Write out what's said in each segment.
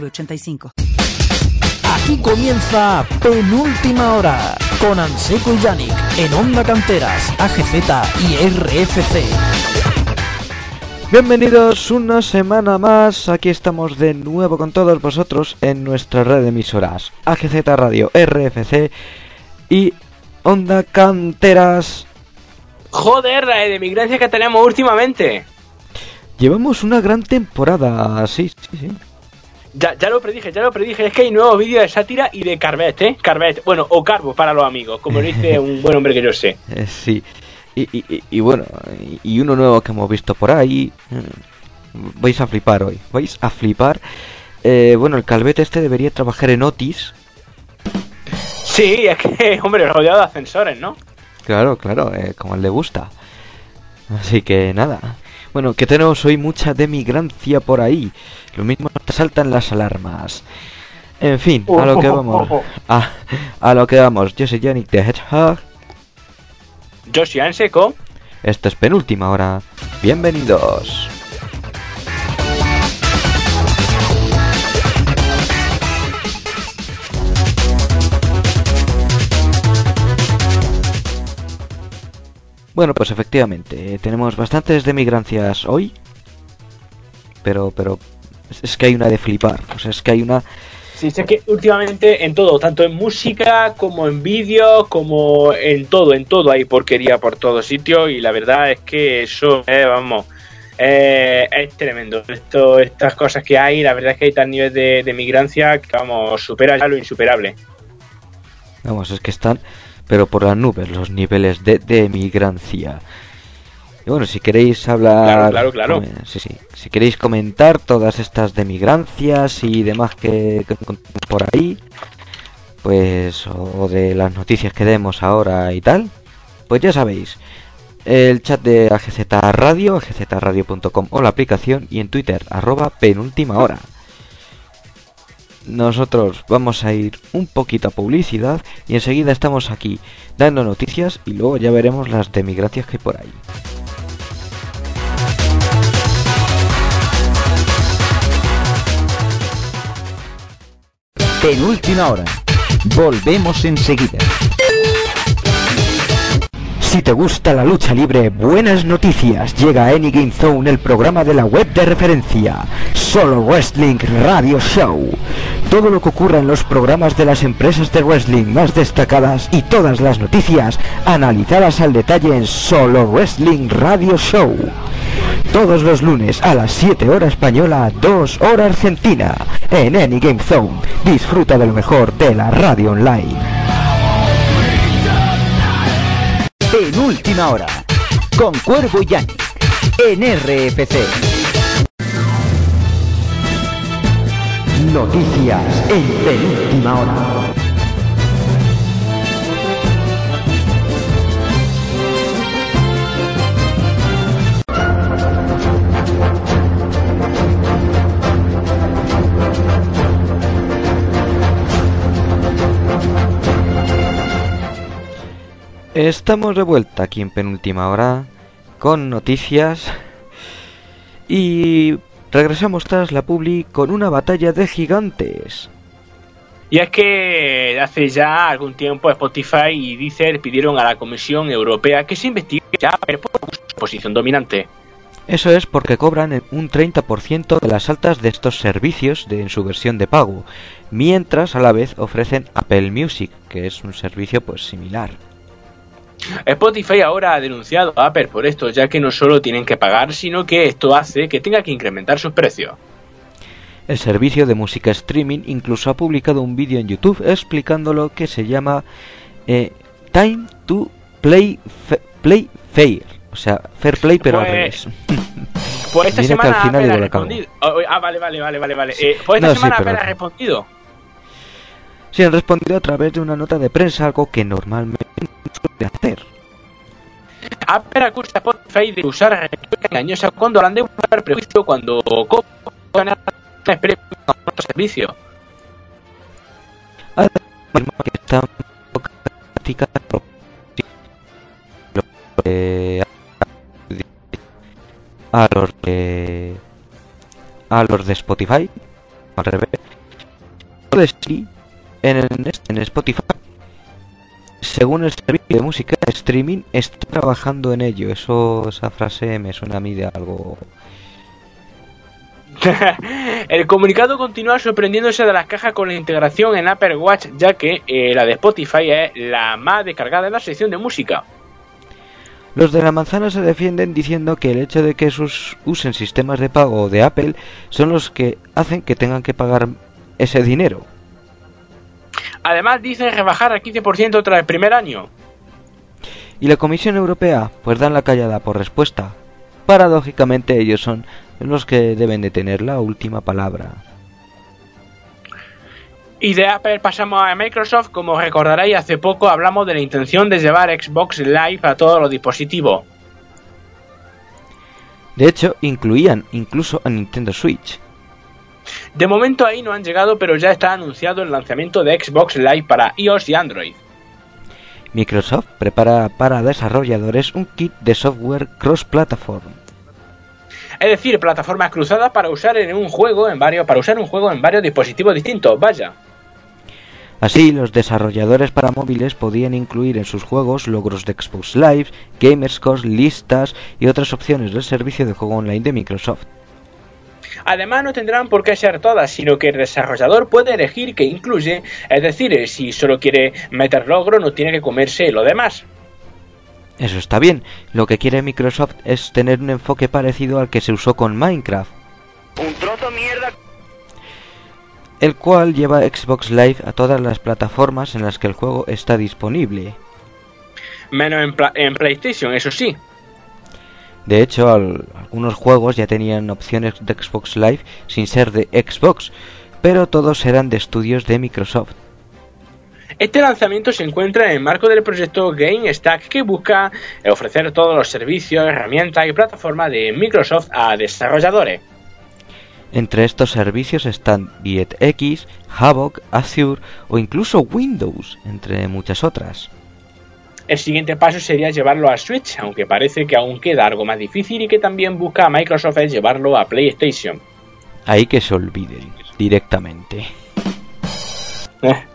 906985. Aquí comienza Penúltima Hora con Anseco y Yannick en Onda Canteras, AGZ y RFC. Bienvenidos una semana más, aquí estamos de nuevo con todos vosotros en nuestra red de emisoras AGZ Radio, RFC y Onda Canteras. Joder, la de migrancia que tenemos últimamente. Llevamos una gran temporada, sí, sí, sí. Ya, ya lo predije, ya lo predije. Es que hay nuevos vídeos de sátira y de Carvet, ¿eh? Carvet, bueno, o Carbo para los amigos, como dice un buen hombre que yo sé. Eh, sí, y, y, y, bueno, y uno nuevo que hemos visto por ahí. mm, Vais a flipar hoy, vais a flipar. Eh, bueno, el Calvet este debería trabajar en Otis. Sí, es que, hombre, rodeado de ascensores, ¿no? Claro, claro, eh, como él le gusta. Así que nada. Bueno, que tenemos hoy mucha demigrancia por ahí. Lo mismo te saltan las alarmas. En fin, a lo que vamos. A, a lo que vamos. Yo soy Yannick de Hedgehog. Yo soy Anseco. Esto es penúltima hora. Bienvenidos. Bueno, pues efectivamente, eh, tenemos bastantes demigrancias hoy. Pero, pero es- que hay una de flipar. O sea, es que hay una Sí, sé que últimamente en todo, tanto en música como en vídeos, como en todo, en todo hay porquería por todos sitios y la verdad es que eso, eh, vamos, eh, es tremendo. Esto, estas cosas que hay, la verdad es que hay tal nivel de, de migrancia que, vamos, supera ya lo insuperable. Vamos, es que están, pero por las nubes, los niveles de, de emigrancia. Y bueno, si queréis hablar... Claro, claro, claro. sí, sí. Si queréis comentar todas estas demigrancias y demás que, que encontramos por ahí, pues, o de las noticias que demos ahora y tal, pues ya sabéis. El chat de AGZ Radio, agzradio.com o la aplicación y en Twitter, arroba penúltima hora. Nosotros vamos a ir un poquito a publicidad y enseguida estamos aquí dando noticias y luego ya veremos las demigracias que hay por ahí. Penúltima Hora. Volvemos enseguida. Si te gusta la lucha libre, buenas noticias. Llega a Any Game Zone, el programa de la web de referencia. Solo Wrestling Radio Show. Todo lo que ocurra en los programas de las empresas de wrestling más destacadas y todas las noticias analizadas al detalle en Solo Wrestling Radio Show. Todos los lunes a las 7 horas española, 2 horas argentina. En Any Game Zone. Disfruta de lo mejor de la radio online. Penúltima Hora con Cuervo y Yannick en RFC. Noticias en penúltima hora. Estamos de vuelta aquí en penúltima hora con noticias y regresamos tras la publi con una batalla de gigantes. Y es que hace ya algún tiempo Spotify y Deezer pidieron a la Comisión Europea que se investigue ya por su posición dominante. Eso es porque cobran un 30% de las altas de estos servicios de, en su versión de pago, mientras a la vez ofrecen Apple Music, que es un servicio pues similar. Spotify ahora ha denunciado a Apple por esto, ya que no solo tienen que pagar, sino que esto hace que tenga que incrementar sus precios. El servicio de música streaming incluso ha publicado un vídeo en YouTube explicando lo que se llama eh, Time to Play, Fa- play Fair. O sea, Fair Play pero al Pues- revés. Pues esta Mira que semana al final Apple ha respondido. Oh, Ah, vale, vale, vale, vale. Eh, pues esta No, sí, semana pero- Apple ha respondido. Sí, han respondido a través de una nota de prensa, algo que normalmente no suele hacer. Apple acusa a Spotify de usar retórica engañosa cuando hablan de un prejuicio cuando con otro servicio. Afirma que eh, a los de a los de Spotify al revés de sí en, el- en Spotify según el servicio de música de streaming está trabajando en ello eso esa frase me suena a mí de algo El comunicado continúa sorprendiéndose de las cajas con la integración en Apple Watch, ya que eh, la de Spotify es la más descargada en la sección de música. Los de la manzana se defienden diciendo que el hecho de que sus usen sistemas de pago de Apple son los que hacen que tengan que pagar ese dinero. Además, dicen rebajar al 15% tras el primer año. Y la Comisión Europea pues dan la callada por respuesta. Paradójicamente ellos son los que deben de tener la última palabra. Y de Apple pasamos a Microsoft, como recordaréis hace poco hablamos de la intención de llevar Xbox Live a todos los dispositivos. De hecho, incluían incluso a Nintendo Switch. De momento ahí no han llegado, pero ya está anunciado el lanzamiento de Xbox Live para iOS y Android. Microsoft prepara para desarrolladores un kit de software cross-platform. Es decir, plataformas cruzadas para usar en un juego en varios para usar un juego en varios dispositivos distintos. Vaya. Así, los desarrolladores para móviles podían incluir en sus juegos logros de Xbox Live, Gamerscore, listas y otras opciones del servicio de juego online de Microsoft. Además no tendrán por qué ser todas, sino que el desarrollador puede elegir qué incluye, es decir, si solo quiere meter logro no tiene que comerse lo demás. Eso está bien, lo que quiere Microsoft es tener un enfoque parecido al que se usó con Minecraft, Un trozo mierda. el cual lleva Xbox Live a todas las plataformas en las que el juego está disponible. Menos en, en PlayStation, eso sí. De hecho, al- algunos juegos ya tenían opciones de Xbox Live sin ser de Xbox, pero todos eran de estudios de Microsoft. Este lanzamiento se encuentra en el marco del proyecto Game Stack que busca ofrecer todos los servicios, herramientas y plataformas de Microsoft a desarrolladores. Entre estos servicios están DirectX, Havoc, Azure o incluso Windows, entre muchas otras. El siguiente paso sería llevarlo a Switch, aunque parece que aún queda algo más difícil y que también busca a Microsoft es llevarlo a PlayStation. Ahí que se olviden directamente.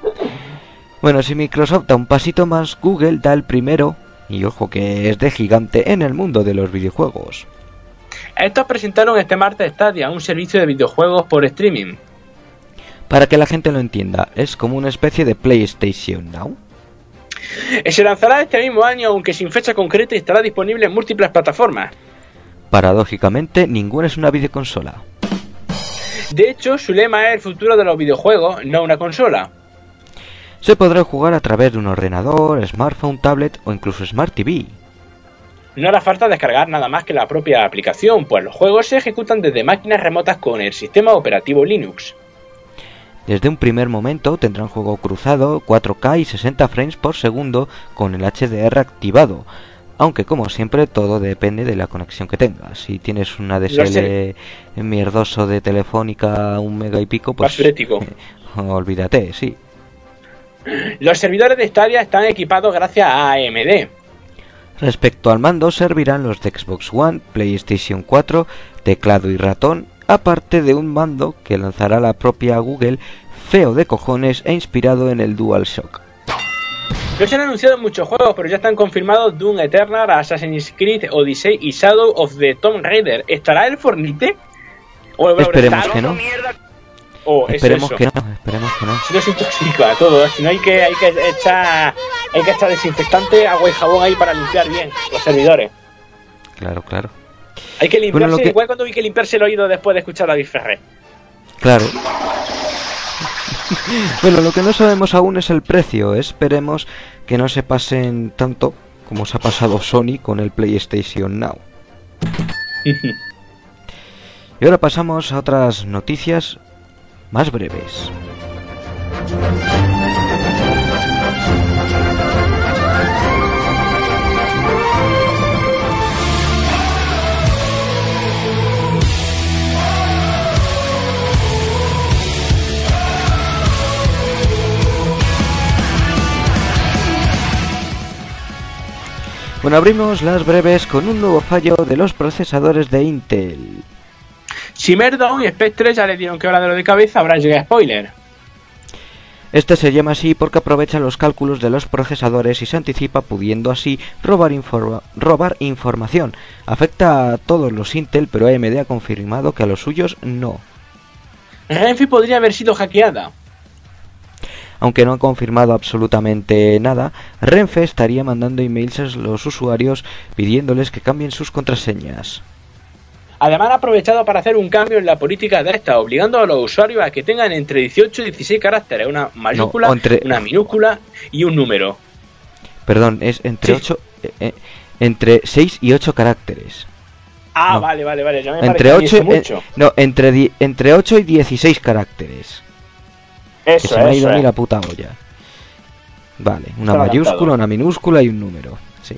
Bueno, si Microsoft da un pasito más, Google da el primero, y ojo que es de gigante en el mundo de los videojuegos. Estos presentaron este martes Stadia, un servicio de videojuegos por streaming. Para que la gente lo entienda, es como una especie de PlayStation Now. Se lanzará este mismo año, aunque sin fecha concreta, y estará disponible en múltiples plataformas. Paradójicamente, ninguna es una videoconsola. De hecho, su lema es el futuro de los videojuegos, no una consola. Se podrá jugar a través de un ordenador, smartphone, tablet o incluso Smart TV. No hará falta descargar nada más que la propia aplicación, pues los juegos se ejecutan desde máquinas remotas con el sistema operativo Linux. Desde un primer momento tendrá un juego cruzado, 4K y 60 frames por segundo con el HDR activado. Aunque como siempre todo depende de la conexión que tengas. Si tienes una DSL mierdoso de telefónica un mega y pico, pues olvídate, sí. Los servidores de Stadia están equipados gracias a AMD. Respecto al mando servirán los de Xbox One, PlayStation 4, teclado y ratón, aparte de un mando que lanzará la propia Google, feo de cojones e inspirado en el DualShock. No se han anunciado muchos juegos, pero ya están confirmados Doom Eternal, Assassin's Creed Odyssey y Shadow of the Tomb Raider. ¿Estará el Fornite? ¿O el Esperemos que no. mierda. Oh, es Esperemos eso. que no, esperemos que no. Si no se intoxica todo, si no hay que, hay que echar hay que echar desinfectante, agua y jabón ahí para limpiar bien los servidores. Claro, claro. Hay que limpiarse, Bueno, lo que- igual cuando hay que limpiarse el oído después de escuchar a David Ferrer. Claro. bueno, lo que no sabemos aún es el precio. Esperemos que no se pasen tanto como se ha pasado Sony con el PlayStation Now. Y ahora pasamos a otras noticias más breves. Bueno, abrimos las breves con un nuevo fallo de los procesadores de Intel. Si Merdon y Spectre ya le dieron que hora de lo de cabeza, habrá llegado spoiler. Este se llama así porque aprovecha los cálculos de los procesadores y se anticipa pudiendo así robar, informa robar información. Afecta a todos los Intel, pero AMD ha confirmado que a los suyos no. Renfe podría haber sido hackeada. Aunque no ha confirmado absolutamente nada, Renfe estaría mandando emails a los usuarios pidiéndoles que cambien sus contraseñas. Además, ha aprovechado para hacer un cambio en la política de esta, obligando a los usuarios a que tengan entre 18 y 16 caracteres, una mayúscula, No, entre- una minúscula y un número. Perdón, es entre Sí. 8 entre 6 y 8 caracteres. Ah, No. vale, vale, vale. Ya me Entre parece 8 8, mucho. no, entre entre 8 y 16 caracteres. Que Eso, se me ha ido a mí la puta olla. Vale, una Está mayúscula, adelantado. una minúscula y un número. Sí.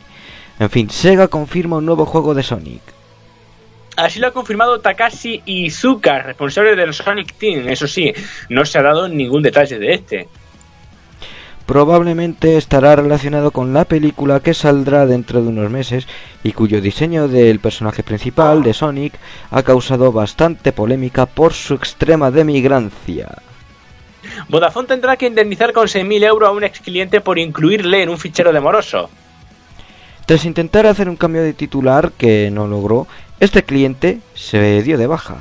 En fin, Sega confirma un nuevo juego de Sonic. Así lo ha confirmado Takashi Izuka, responsable del Sonic Team. Eso sí, no se ha dado ningún detalle de este. Probablemente estará relacionado con la película que saldrá dentro de unos meses y cuyo diseño del personaje principal de Sonic ha causado bastante polémica por su extrema demigrancia. Vodafone tendrá que indemnizar con 6.000 euros a un ex cliente por incluirle en un fichero de moroso. Tras intentar hacer un cambio de titular que no logró, este cliente se dio de baja.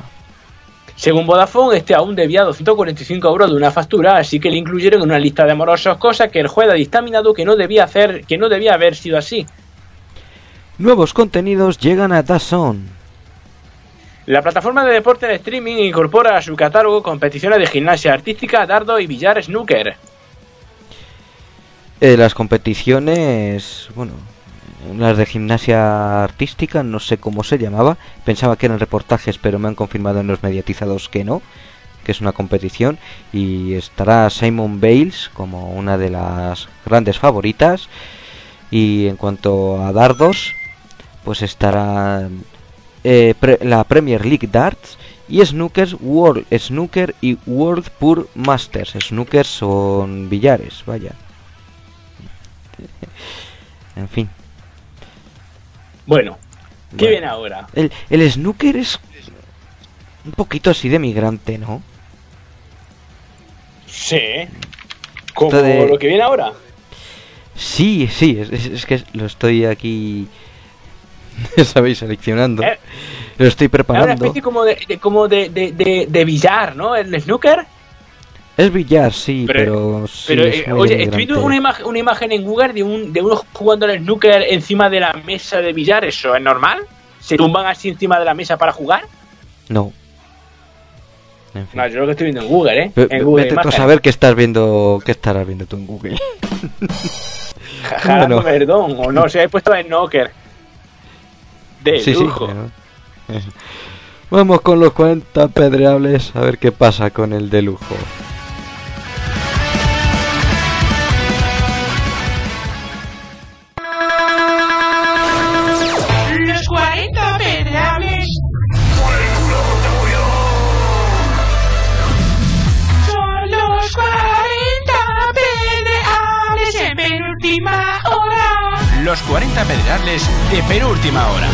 Según Vodafone, este aún debía 245 euros de una factura, así que le incluyeron en una lista de morosos, cosa que el juez ha dictaminado que no debía hacer, que no debía haber sido así. Nuevos contenidos llegan a DAZN. La plataforma de deporte en streaming incorpora a su catálogo competiciones de gimnasia artística, dardo y billar snooker. Eh, las competiciones, bueno, las de gimnasia artística, no sé cómo se llamaba. Pensaba que eran reportajes, pero me han confirmado en los mediatizados que no, que es una competición. Y estará Simon Bales como una de las grandes favoritas. Y en cuanto a dardos, pues estará eh, pre- la Premier League Darts y Snookers World Snooker y World Pure Masters. Snookers son billares, vaya. En fin. Bueno, ¿qué Bueno. viene ahora? El, el snooker es un poquito así de migrante, ¿no? Sí. Como de- lo que viene ahora. Sí, sí, es, es- es que lo estoy aquí, ya sabéis, seleccionando. Eh, Lo estoy Es una preparando. especie como de, de- como de, de, de, billar, ¿no? El snooker. Es billar, sí, pero... Pero- sí, Pero, es eh, oye, estoy viendo una, imagen una imagen en Google de, un, de unos jugando al snooker encima de la mesa de billar. ¿Eso es normal? ¿Se tumban así encima de la mesa para jugar? No. En fin. No, yo lo que estoy viendo en Google, ¿eh? En Google vete tú a saber qué estás viendo, qué estarás viendo tú en Google. Jalando Bueno. perdón, o no, se ha puesto en snooker. De sí, lujo. sí. pero- Vamos con los 40 pedreables a ver qué pasa con el de lujo. Los 40 pedreables. Son los 40 pedreables en penúltima hora. Los 40 pedreables de penúltima hora.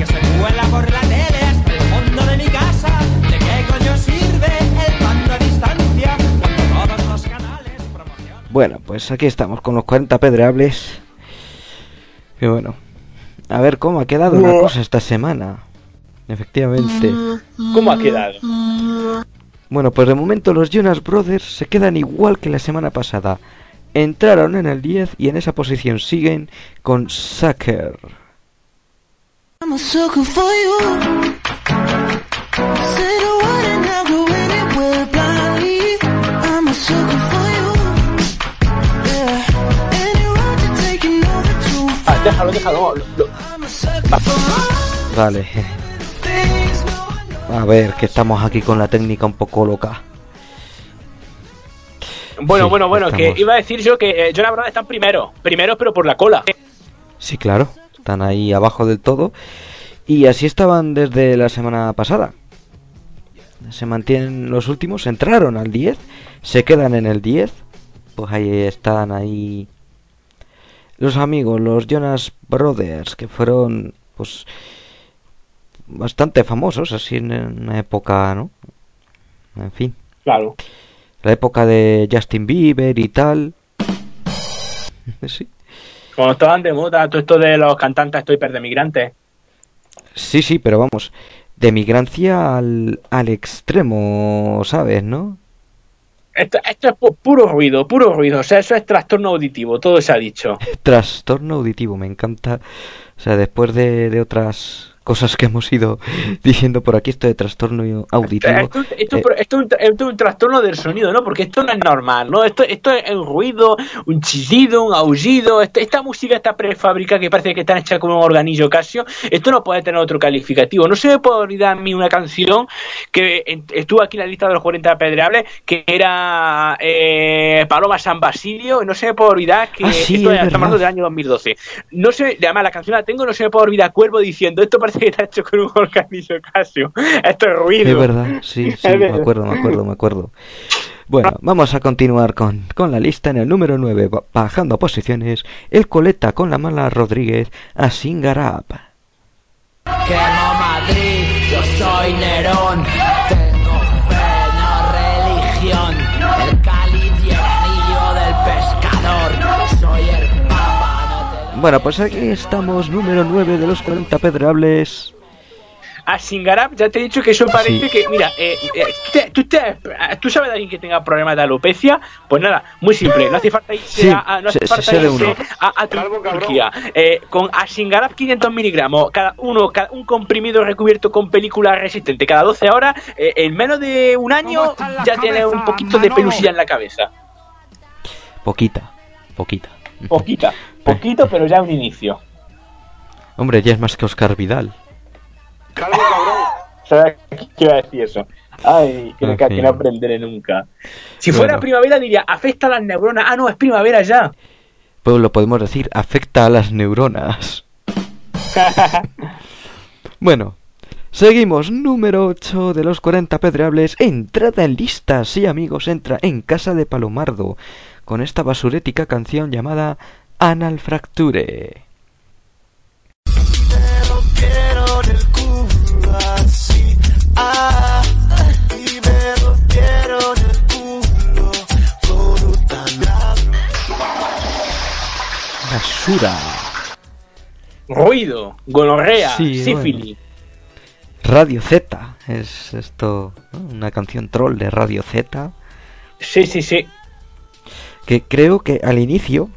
Que se cuela por la tele hasta el fondo de mi casa. ¿De qué coño sirve el mando a distancia cuando todos los canales promocionan? Bueno, pues aquí estamos con los 40 pedreables. Y bueno, a ver cómo ha quedado la cosa esta semana. Efectivamente. ¿Cómo ha quedado? Bueno, pues de momento los Jonas Brothers se quedan igual que la semana pasada. Entraron en el 10 y en esa posición siguen con Sucker. I'm a sucker for you. Say the word and I'll go anywhere blindly. I'm a sucker for you. Yeah. Any road you take, you know the truth. Ah, deja déjalo, déjalo. lo- lo- Vale. A ver, que estamos aquí con la técnica un poco loca. Bueno, Sí, bueno, bueno, estamos. que iba a decir yo que eh, Jonas Brothers están primero. Primero, pero por la cola. Sí, claro, están ahí abajo del todo. Y así estaban desde la semana pasada. Se mantienen los últimos, entraron al 10, se quedan en el 10. Pues ahí están ahí los amigos, los Jonas Brothers, que fueron pues bastante famosos así en una época, ¿no? En fin, Claro. la época de Justin Bieber y tal. sí. Cuando estaban de moda, todo esto de los cantantes estoy de migrantes. Sí, sí, pero vamos, de migrancia al, al extremo, ¿sabes, no? Esto, esto es pu- puro ruido, puro ruido. O sea, eso es trastorno auditivo, todo se ha dicho. Trastorno auditivo, me encanta. O sea, después de, de otras cosas que hemos ido diciendo por aquí, esto de trastorno auditivo. Esto, esto- eh, esto es un, esto es un trastorno del sonido, ¿no? Porque esto no es normal, ¿no? Esto, esto es un ruido, un chillido, un aullido. Este- esta música está prefabricada que parece que está hecha con un organillo Casio. Esto no puede tener otro calificativo. No se me puede olvidar a mí una canción que estuvo aquí en la lista de los 40 apedreables, que era eh, Paloma San Basilio. No se me puede olvidar que Ah, sí, esto es estamos hablando del año 2012. No se, además la canción la tengo, no se me puede olvidar Cuervo diciendo esto parece está hecho con un organillo Casio. Esto es ruido. Es verdad, sí, sí, me acuerdo, me acuerdo, me acuerdo. Bueno, vamos a continuar con, con la lista. En el número 9, ba- bajando posiciones, el coleta con la mala Rodríguez a Singarap. Quemo Madrid, yo soy Nerón. Bueno, pues aquí estamos, número 9 de los 40 pedrables. A Singarap ya te he dicho que eso parece Sí. que, mira, eh, eh, te- tú, te- tú sabes de alguien que tenga problemas de alopecia, pues nada, muy simple, no hace falta irse Sí, a, no hace falta irse a, a Turquía. Eh, con Asingarap 500 miligramos, cada uno, cada, un comprimido recubierto con película resistente cada 12 horas, eh, en menos de un año ya tiene un poquito de pelusilla en la cabeza. Poquita, poquita. Poquita, poquito, pero ya un inicio. Hombre, ya es más que Oscar Vidal. ¿Sabes qué iba a decir eso? Ay, que, que no aprenderé nunca. Si fuera Bueno. primavera diría, afecta a las neuronas. Ah, no, es primavera ya. Pues lo podemos decir, afecta a las neuronas. Bueno, seguimos. Número 8 de los 40 pedreables. Entrada en lista. Sí, amigos, entra en casa de Palomardo. Con esta basurética canción llamada Anal Fracture. Pero quiero en el culo así, y me lo quiero en el culo con un taladro. Basura. Ruido, gonorrea, Sí, sífilis. Radio Z. Es esto, ¿no? una canción troll de Radio Z. Sí, sí, sí. Que creo que al inicio,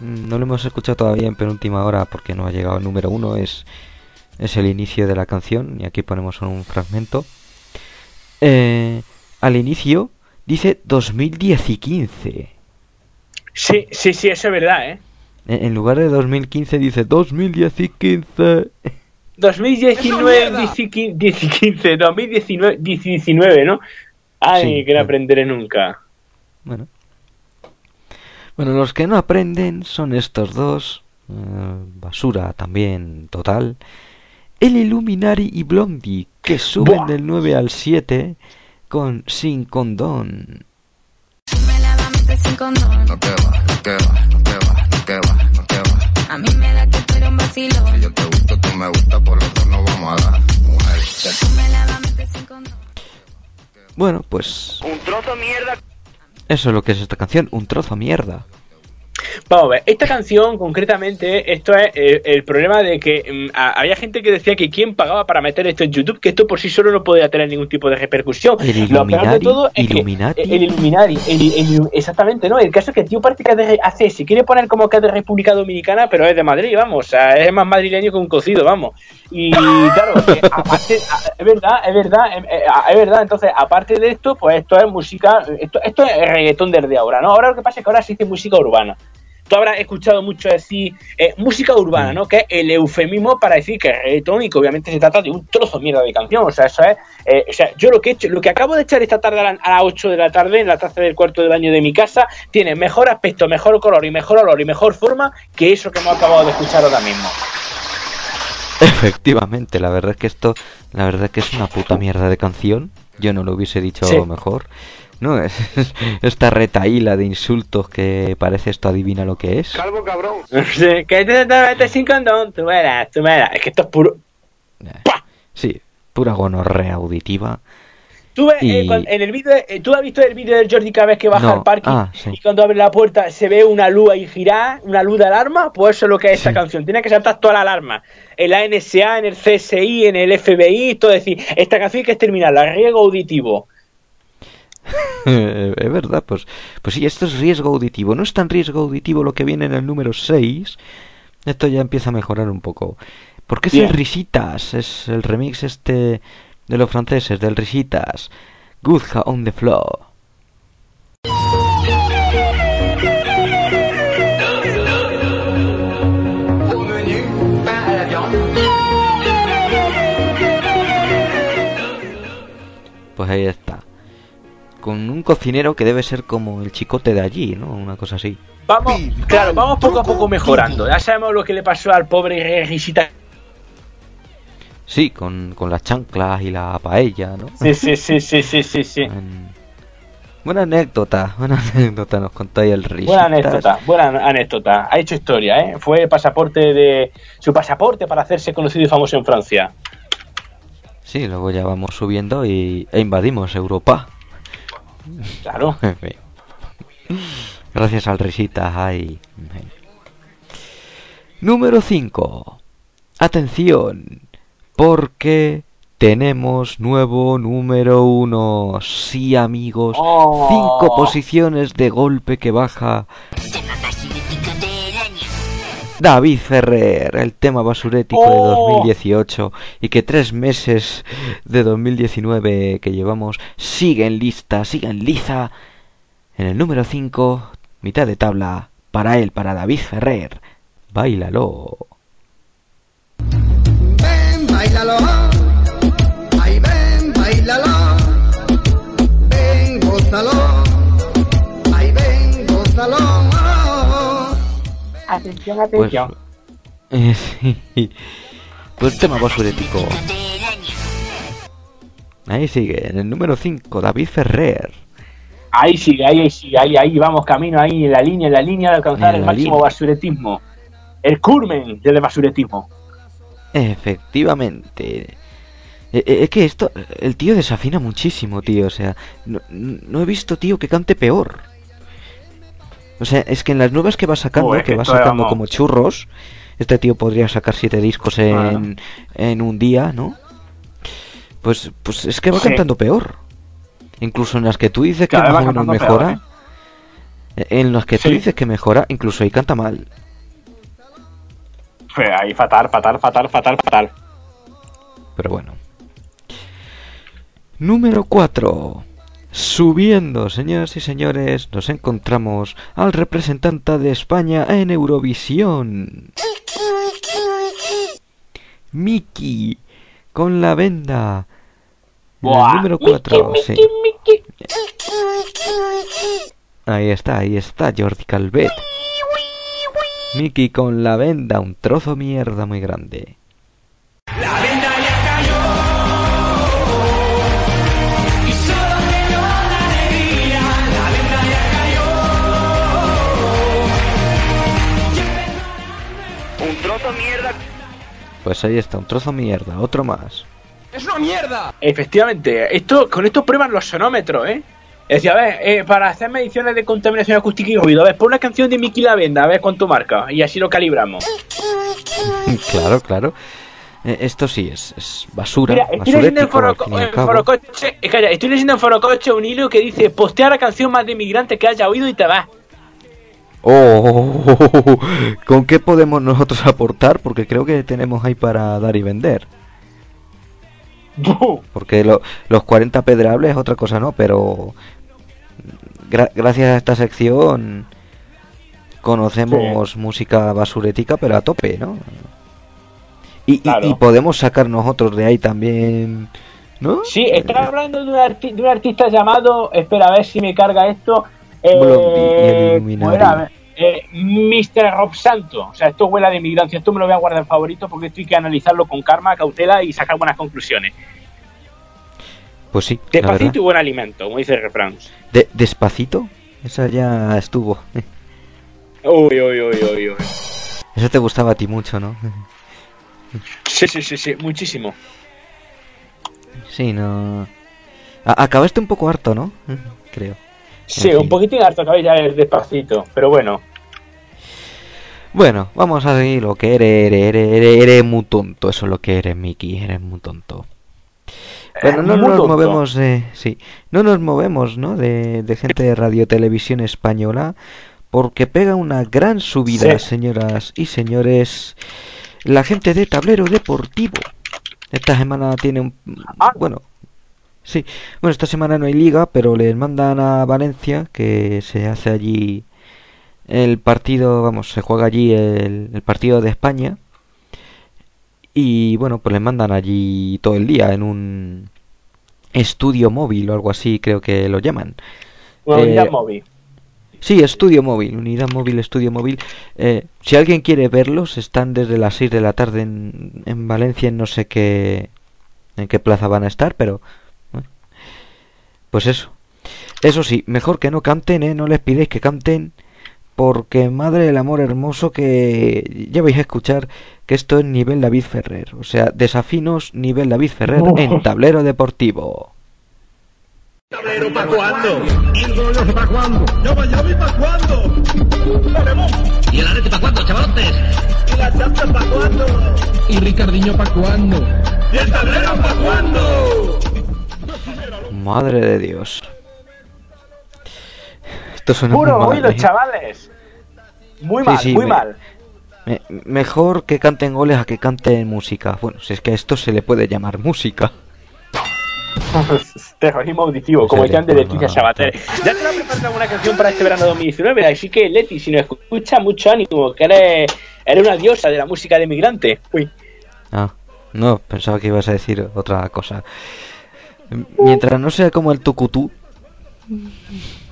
no lo hemos escuchado todavía en penúltima hora porque no ha llegado al número uno, es, es el inicio de la canción, y aquí ponemos un fragmento. Eh, al inicio dice 2010 y 15. Sí, sí, sí, eso es verdad, ¿eh? En lugar de 2015 dice 2010 y 15. 2019, 2015, 2019, 19, ¿no? Ay, Sí, que no aprenderé nunca. Bueno. Bueno, los que no aprenden son estos dos. eh, basura también total. El Illuminari y Blondie, que suben Buah. del 9 al 7 con Sin Condón. A te mí me da que tú eres un vacilón. Si yo gusto, tú me por vamos a dar. Mujer. Bueno, pues Un trozo de mierda. Eso es lo que es esta canción, un trozo mierda. Vamos a ver, esta canción concretamente, esto es eh, el problema de que mm, a- había gente que decía que quién pagaba para meter esto en YouTube, que esto por sí solo no podía tener ningún tipo de repercusión. El Lo peor de Illuminati, todo es Illuminati. que el Illuminati, el- el- exactamente, ¿no? El caso es que el tío parece que es de, hace, si quiere poner como que es de República Dominicana, pero es de Madrid, vamos, o sea, es más madrileño que un cocido, vamos. Y claro, que aparte, a- es verdad, es verdad, em, eh, es verdad, entonces, aparte de esto, pues esto es música, esto, esto es reggaetón desde ahora, ¿no? Ahora lo que pasa es que ahora se dice música urbana. Tú habrás escuchado mucho decir eh, música urbana, ¿no? Que es el eufemismo para decir que es reggaetón y que obviamente se trata de un trozo de mierda de canción. O sea, eso es. eh, o sea, yo lo que he hecho, lo que acabo de echar esta tarde a, la- a las 8 de la tarde en la taza del cuarto de baño de mi casa, tiene mejor aspecto, mejor color y mejor olor y mejor forma que eso que hemos acabado de escuchar ahora mismo. Efectivamente, la verdad es que esto, la verdad es que es una puta mierda de canción. Yo no lo hubiese dicho Sí. mejor. No, es esta retaíla de insultos que parece esto adivina lo que es. Calvo cabrón. que te, te metes sin condón, tú verás, tú verás. Es que esto es puro. Sí, pura gonorrea auditiva. Tú ves, Y- eh, cuando- en el vídeo, eh, tú has visto el vídeo del Jordi cada vez que baja No, al parking ah, sí. y cuando abre la puerta se ve una luz ahí girar, una luz de alarma, pues eso es lo que es esta canción. Tiene que saltar toda la alarma. En la NSA, en el CSI, en el FBI, todo es decir, esta canción hay que terminarla, riego auditivo. es verdad, pues, pues sí, esto es riesgo auditivo. No es tan riesgo auditivo lo que viene en el número 6. Esto ya empieza a mejorar un poco. Porque es Bien. el Risitas, es el remix este de los franceses, del Risitas. Guzja on the floor. Pues ahí está. Con un cocinero que debe ser como el chicote de allí, ¿no? Una cosa así. Vamos, claro, vamos poco a poco mejorando. Ya sabemos lo que le pasó al pobre Risita. Sí, con, con las chanclas y la paella, ¿no? Sí, sí, sí, sí, sí, sí, sí. Buena anécdota, buena anécdota nos contáis el Risitas. Buena anécdota, buena anécdota. Ha hecho historia, ¿eh? Fue pasaporte de su pasaporte para hacerse conocido y famoso en Francia. Sí, luego ya vamos subiendo y, e invadimos Europa. Claro. Gracias al Risitas, ay. Número 5. Atención, porque tenemos nuevo número 1. Sí, amigos. Oh. Cinco posiciones de golpe que baja. David Ferrer, el tema basurético de Oh. 2018 y que tres meses de 2019 que llevamos siguen lista, siguen liza. En el número 5, mitad de tabla, para él, para David Ferrer. Báilalo. Ven, bailalo. Ay, ven, bailalo. Ven, gózalo. Ay, ven, gózalo. Atención, Pues, eh, sí. Pues tema basurético. Ahí sigue, en el número 5, David Ferrer. Ahí sigue, ahí, ahí sigue, ahí, ahí vamos camino, ahí en la línea, en la línea de alcanzar el máximo línea. basuretismo. El curmen del basuretismo. Efectivamente. Eh, eh, Es que esto, el tío desafina muchísimo, tío. O sea, no, no he visto, tío, que cante peor. O sea, es que en las nuevas que va sacando, que que va sacando vamos. como churros, este tío podría sacar siete discos en, en un día, ¿no? Pues, pues es que va Sí. cantando peor. Incluso en las que tú dices que Cada más o menos peor, mejora. eh, En las que tú dices que mejora, incluso ahí canta mal. Ahí fatal, fatal, fatal, fatal, fatal. Pero bueno. Número 4. Subiendo, señoras y señores, nos encontramos al representante de España en Eurovisión. Miki, con la venda. En el número Miki, 4, sí. Miki, Ahí está, ahí está, Jordi Calvet. Miki con la venda, un trozo de mierda muy grande. Pues ahí está, un trozo de mierda, otro más. ¡Es una mierda! Efectivamente, esto, con esto prueban los sonómetros, ¿eh? Es decir, a ver, eh, para hacer mediciones de contaminación acústica y ruido, a ver, pon una canción de Miki Lavenda, a ver cuánto marca, y así lo calibramos. claro, claro. Eh, esto sí es, es basura, Mira, estoy leyendo en. Forocoche, eh, calla, estoy leyendo en Forocoche un hilo que dice, postea la canción más de inmigrante que haya oído y te vas. Oh, ¿con qué podemos nosotros aportar? Porque creo que tenemos ahí para dar y vender. Porque lo- los 40 pedrables es otra cosa, ¿no? Pero gra- gracias a esta sección conocemos música basurética, pero a tope, ¿no? Y, y- Claro. y podemos sacar nosotros de ahí también, ¿no? Sí, estaba hablando de un, arti- de un artista llamado, espera a ver si me carga esto, Blondie y el eh. A ver, eh, Mr. Rob Santo. O sea, esto huele a de inmigrancia, esto me lo voy a guardar en favorito porque esto hay que analizarlo con calma, cautela y sacar buenas conclusiones. Pues sí. Despacito y buen alimento, como dice el refrán. De- despacito, esa ya estuvo. Uy, uy, uy, uy, uy. Eso te gustaba a ti mucho, ¿no? Sí, sí, sí, sí, muchísimo. Sí, no. A- acabaste un poco harto, ¿no? Creo. Sí, En fin. un poquitín harto acabé ya el despacito, pero bueno. Bueno, vamos a seguir lo que eres, eres, eres, eres, eres muy tonto, eso es lo que eres, Mickey, eres muy tonto. Bueno, no Eh, nos tonto. movemos, de, sí, no nos movemos, ¿no? De, de gente de radio televisión española, porque pega una gran subida, Sí. señoras y señores, la gente de Tablero Deportivo. Esta semana tiene un, Ah. bueno, sí, bueno, esta semana no hay liga, pero les mandan a Valencia, que se hace allí el partido, vamos, se juega allí el, el partido de España. Y bueno, pues les mandan allí todo el día en un estudio móvil o algo así, creo que lo llaman. Una Eh, unidad móvil. Sí, estudio móvil, unidad móvil, estudio móvil. Eh, si alguien quiere verlos, están desde las 6 de la tarde en, en Valencia, en no sé qué, en qué plaza van a estar, pero pues eso. Eso sí, mejor que no canten, ¿eh? No les pidáis que canten, porque madre del amor hermoso que ya vais a escuchar que esto es nivel David Ferrer, o sea, desafinos nivel David Ferrer en tablero deportivo. ¿Tablero para cuándo? ¿Y para cuándo? ¿Ya Miami para cuándo? ¿Y el arete para cuándo, chavalotes? ¿Y la Champions para cuándo? ¿Y Ricardinho para cuándo? ¿Y el tablero para cuándo? Madre de Dios. Esto suena Puro muy mal, ¿eh? chavales. Muy mal, sí, muy me- mal. Me- mejor que canten goles a que canten música. Bueno, si es que a esto se le puede llamar música. Terrorismo auditivo, como serio, decían de pues, Leticia Sabater. Ya te lo preparado alguna canción para este verano 2019, así que Leti, si nos escucha, mucho ánimo, que eres, eres una diosa de la música de migrante. Uy. Ah, no, pensaba que ibas a decir otra cosa. Mientras no sea como el tucutú,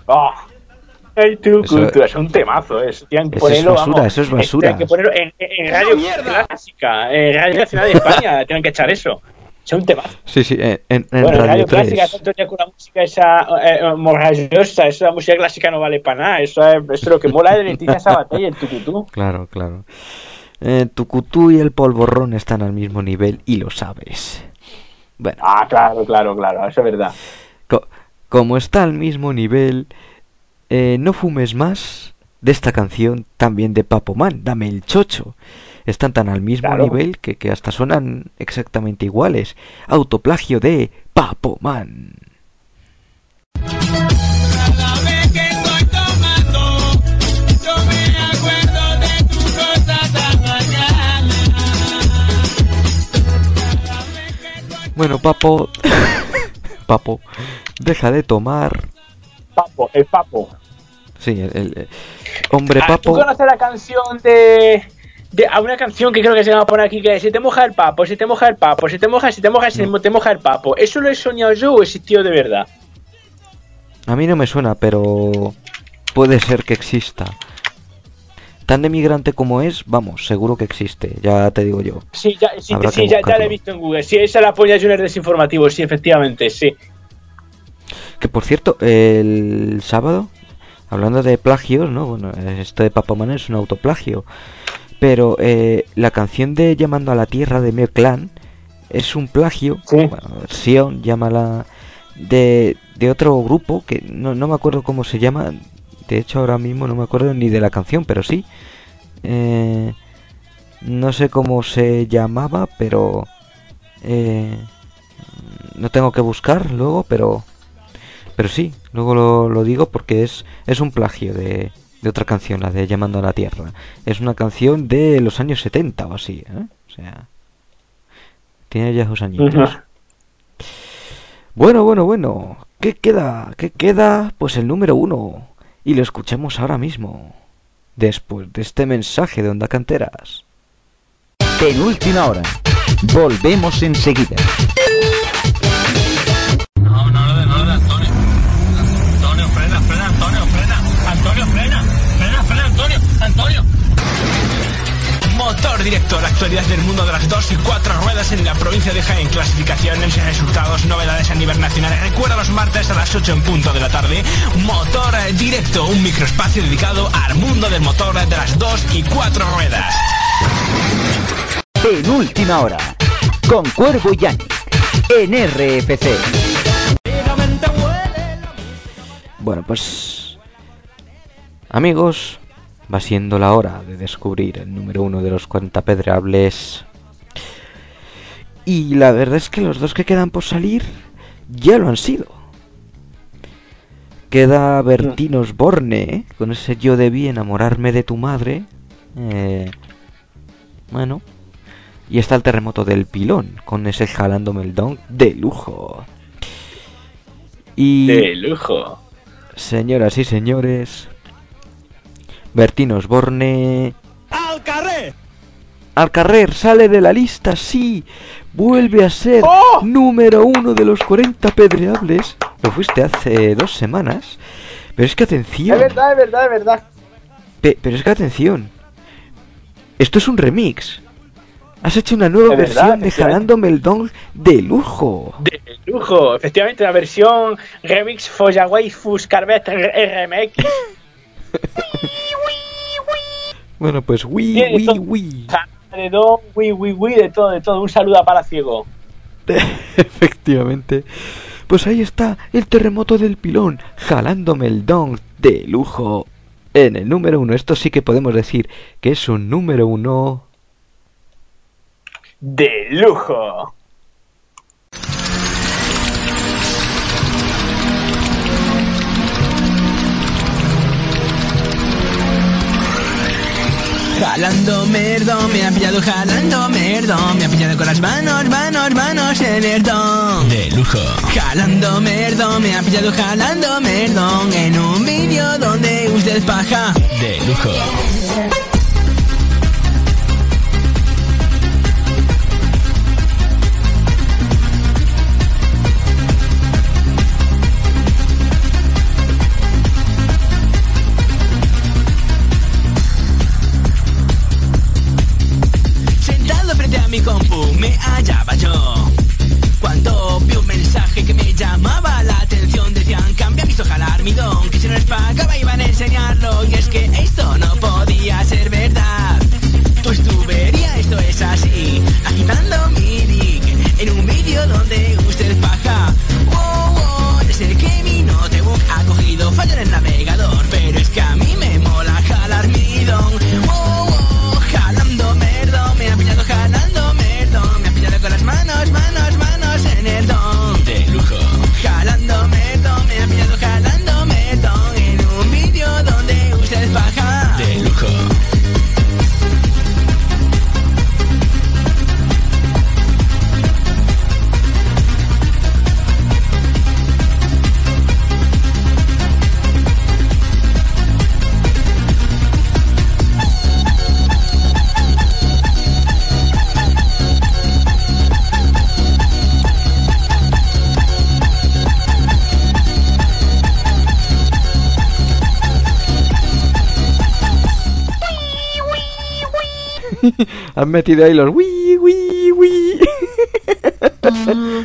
Oh. El tucutu, Eso- es un temazo, es. Tienen que Eso es basura, vamos, eso es basura. Tienen que ponerlo en, en radio clásica, en Radio Nacional de España, tienen que echar eso. Es un temazo. sí, sí, en, bueno, Radio radio 3. clásica, tanto ya con la música esa eh, eh, morrallosa, esa música clásica no vale para nada. Eso es, eso es lo que mola de Leticia Sabater y el tucutú. Claro, claro. Eh, tucutú y el polvorrón están al mismo nivel y lo sabes. Bueno, Ah, claro, claro, claro, eso es verdad. co- como está al mismo nivel, eh, no fumes más de esta canción, también de Papo Man, dame el chocho. Están tan al mismo Claro. nivel que, que hasta suenan exactamente iguales. Autoplagio de Papo Man. Bueno, Papo, Papo, deja de tomar. Papo, el Papo. Sí, el, hombre Ah, ¿Tú Papo. conoces la canción de, de a una canción que creo que se llama por aquí que es, si te moja el papo, si te moja el papo, si te moja, si te moja, si te moja el papo. ¿Eso lo he soñado yo o existió de verdad? A mí no me suena, pero puede ser que exista. Tan de migrante como es, vamos, seguro que existe, ya te digo yo. Sí, ya, sí, sí, ya, ya la he visto en Google. Sí, esa la en el desinformativo, sí, efectivamente, sí. Que por cierto, el sábado, hablando de plagios, ¿no? Bueno, esto de Papaman es un autoplagio. Pero eh, la canción de Llamando a la Tierra de Meo Clan es un plagio, bueno, versión, llámala, de, de otro grupo que no, no me acuerdo cómo se llama. De hecho, ahora mismo no me acuerdo ni de la canción, pero sí. Eh, no sé cómo se llamaba, pero eh, no tengo que buscar luego, pero pero sí, luego lo, lo digo porque es, es un plagio de, de otra canción, la de Llamando a la Tierra. Es una canción de los años 70 o así, ¿eh? O sea, tiene ya sus añitos. Bueno, bueno, bueno. ¿Qué queda? ¿Qué queda? Pues el número uno. Y lo escuchemos ahora mismo. después de este mensaje de Onda Canteras. Penúltima hora. Volvemos enseguida. Directo, la actualidad del mundo de las dos y cuatro ruedas en la provincia de Jaén. Clasificaciones resultados, novedades a nivel nacional. Recuerda los martes a las 8 en punto de la tarde. Motor directo, un microespacio dedicado al mundo del motor de las dos y cuatro ruedas. Penúltima hora. Con Cuervo y. En RFC. Bueno, pues... Amigos, va siendo la hora de descubrir el número uno de los cuentapedrables. Y la verdad es que los dos que quedan por salir ya lo han sido. Queda Bertinos Borne, ¿eh? con ese yo debí enamorarme de tu madre. Eh, bueno. Y está el terremoto del pilón, con ese jalándome el don de lujo. Y... De lujo. Señoras y señores, Bertín Osborne... ¡Al carré! Al carrer sale de la lista, sí. Vuelve a ser ¡Oh! número uno de los 40 pedreables. Lo fuiste hace dos semanas. Pero es que atención. Es verdad, es verdad, es verdad. Pe- pero es que atención. Esto es un remix. Has hecho una nueva Es verdad, versión de. Jalando Meldón de lujo. De lujo. Efectivamente, la versión remix Folla Waifus Carvet RMX. Bueno, pues wii, todo. wii. De don, wi, wi, wi, de todo, de todo. Un saludo a Palaciego. Efectivamente. Pues ahí está el terremoto del pilón, jalándome el don de lujo. En el número uno, esto sí que podemos decir que es un número uno. De lujo. Jalando merdo, me ha pillado jalando merdo, me ha pillado con las manos, manos, manos en el don. De lujo. Jalando merdo, me ha pillado jalando merdo, en un vídeo donde usted paja. De lujo. Han metido ahí los wii, wii, wii.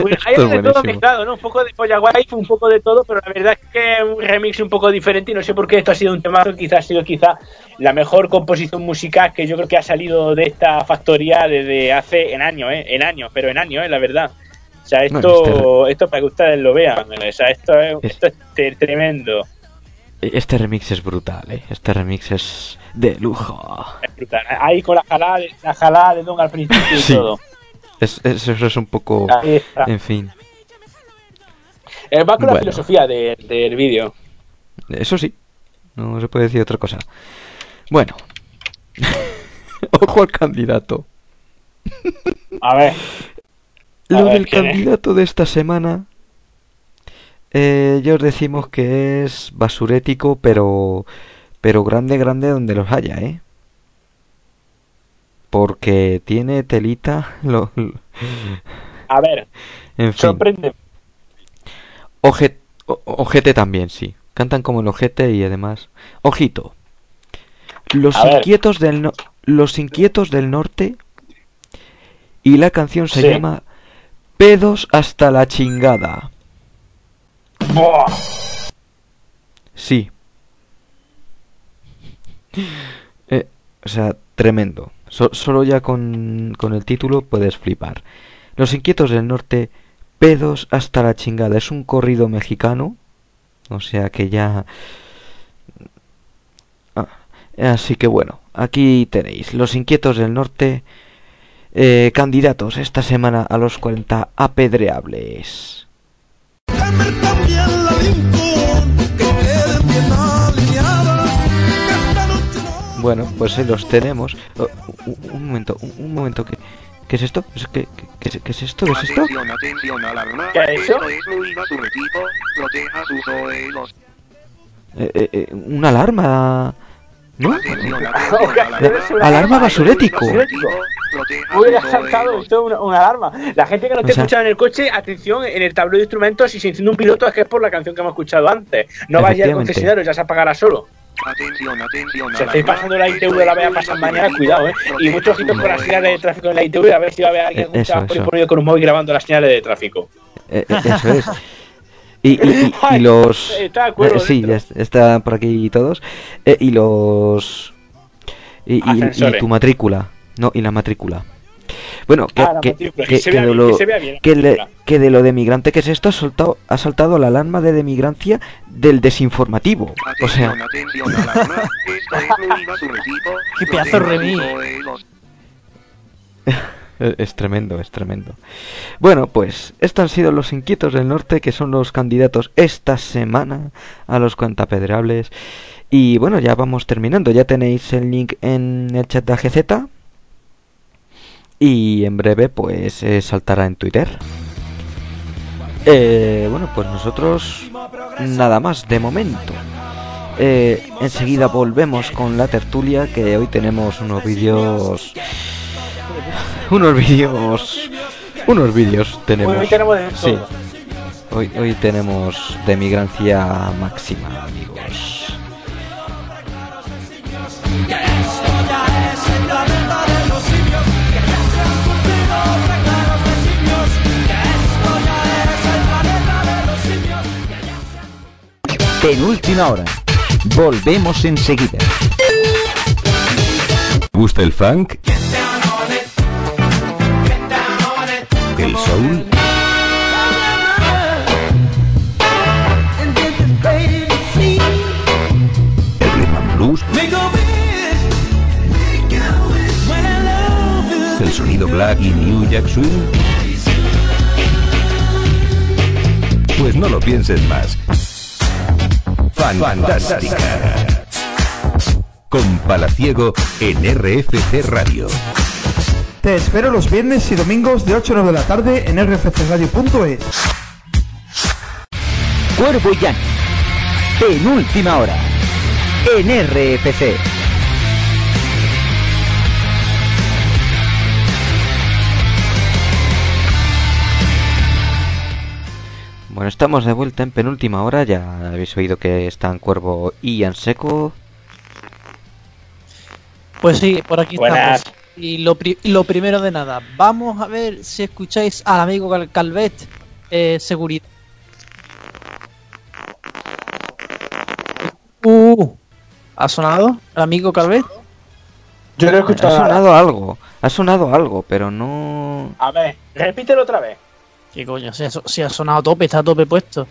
Pues hay de todo mezclado, ¿no? Un poco de Folla Waifu, un poco de todo, pero la verdad es que es un remix un poco diferente y no sé por qué esto ha sido un temazo, quizás ha sido quizá la mejor composición musical que yo creo que ha salido de esta factoría desde hace en años, ¿eh? En años, pero en años, ¿eh? La verdad. O sea, esto, Bueno, esto para que ustedes lo vean, o sea, esto es, Es- esto es te- tremendo. Este remix es brutal, ¿eh? Este remix es de lujo. Es brutal. Ahí con la jalada de, la jalada de Don al principio y Sí. todo. Es, es- eso es un poco... En fin. Eh, va con la filosofía de- del vídeo. Eso sí. No se puede decir otra cosa. Bueno. Ojo al candidato. A ver. A Lo ver, del candidato de esta semana eh, ya os decimos que es basurético, pero pero grande, grande donde los haya, ¿eh? Porque tiene telita, lo- lo- A ver, en fin. sorprende. Oje- o- ojete también, sí. Cantan como el ojete y además. Ojito. Los A ver. inquietos del no- Los inquietos del norte. Y la canción se Sí. llama Pedos hasta la chingada. Sí. Eh, o sea, tremendo. So- solo ya con, con el título puedes flipar. Los inquietos del norte, pedos hasta la chingada. Es un corrido mexicano. O sea que ya... Ah, así que bueno, aquí tenéis. Los inquietos del norte, eh, candidatos esta semana a los 40 apedreables. Bueno, pues los tenemos. Oh, un, un momento, un, un momento. ¿qué, qué es esto? ¿Es- ¿Qué, qué, qué es- qué es esto? ¿Qué es esto? Atención, atención, alarma. ¿Qué es eso? Esto es muy basuretico. Proteja sus oídos. Eh, eh, eh, ¿Una alarma? ¿No? Alarma basurético. Hubiera saltado esto una, una alarma. La gente que no esté escuchando en el coche, atención, en el tablero de instrumentos, si se enciende un piloto es que es por la canción que hemos escuchado antes. No vaya al concesionario, ya se apagará solo. Atención, atención, Si estáis pasando la ITV la vea pasar mañana, cuidado, eh. Y muchos ojitos con las señales de tráfico en la ITV, a ver si va a haber alguien Eh, eso, escuchando por por con un móvil grabando las señales de tráfico. Eh, eh, eso es. Y, y- y- y Ay, los... está de acuerdo eh, sí, ya est- está por aquí todos. Eh, y los... Y, y- y Ascensores. tu matrícula. No, y la matrícula. Bueno, que, Ah, que, que- que se que vea de bien, lo, que se vea bien la que le- matrícula. que de lo de migrante que es esto ha saltado, ha saltado la alarma de demigrancia del desinformativo. O sea. Qué pedazo de Eh, Es tremendo, es tremendo. Bueno, pues estos han sido los inquietos del norte que son los candidatos esta semana a los cuentapedrables. Y bueno, ya vamos terminando. Ya tenéis el link en el chat de AGZ. Y en breve pues eh, saltará en Twitter. Eh, bueno, pues nosotros nada más de momento. Eh, enseguida volvemos con la tertulia que hoy tenemos unos vídeos unos vídeos unos vídeos tenemos Hoy tenemos de sí hoy hoy tenemos de migrancia máxima amigos Penúltima hora. Volvemos enseguida. ¿Gusta el funk? ¿El soul? ¿El rhythm blues? ¿El sonido black y New Jack Swing? Pues no lo pienses más. Fan- Fantástica. Con Palaciego en RFC Radio. Te espero los viernes y domingos de 8 a 9 de la tarde en rfcradio.es. Cuervo y Llano. Penúltima hora. En RFC. bueno estamos de vuelta en penúltima hora ya habéis oído que están Cuervo y Anseco Pues sí, por aquí Buenas. estamos. Y lo, pri- lo primero de nada, vamos a ver si escucháis al amigo Cal- Calvet, eh, seguridad. Uh, ¿Ha sonado el amigo Calvet? Yo no he ha sonado algo ha sonado algo pero no A ver, repítelo otra vez. ¿Qué coño? Si ha, so- si ha sonado a tope, está a tope puesto.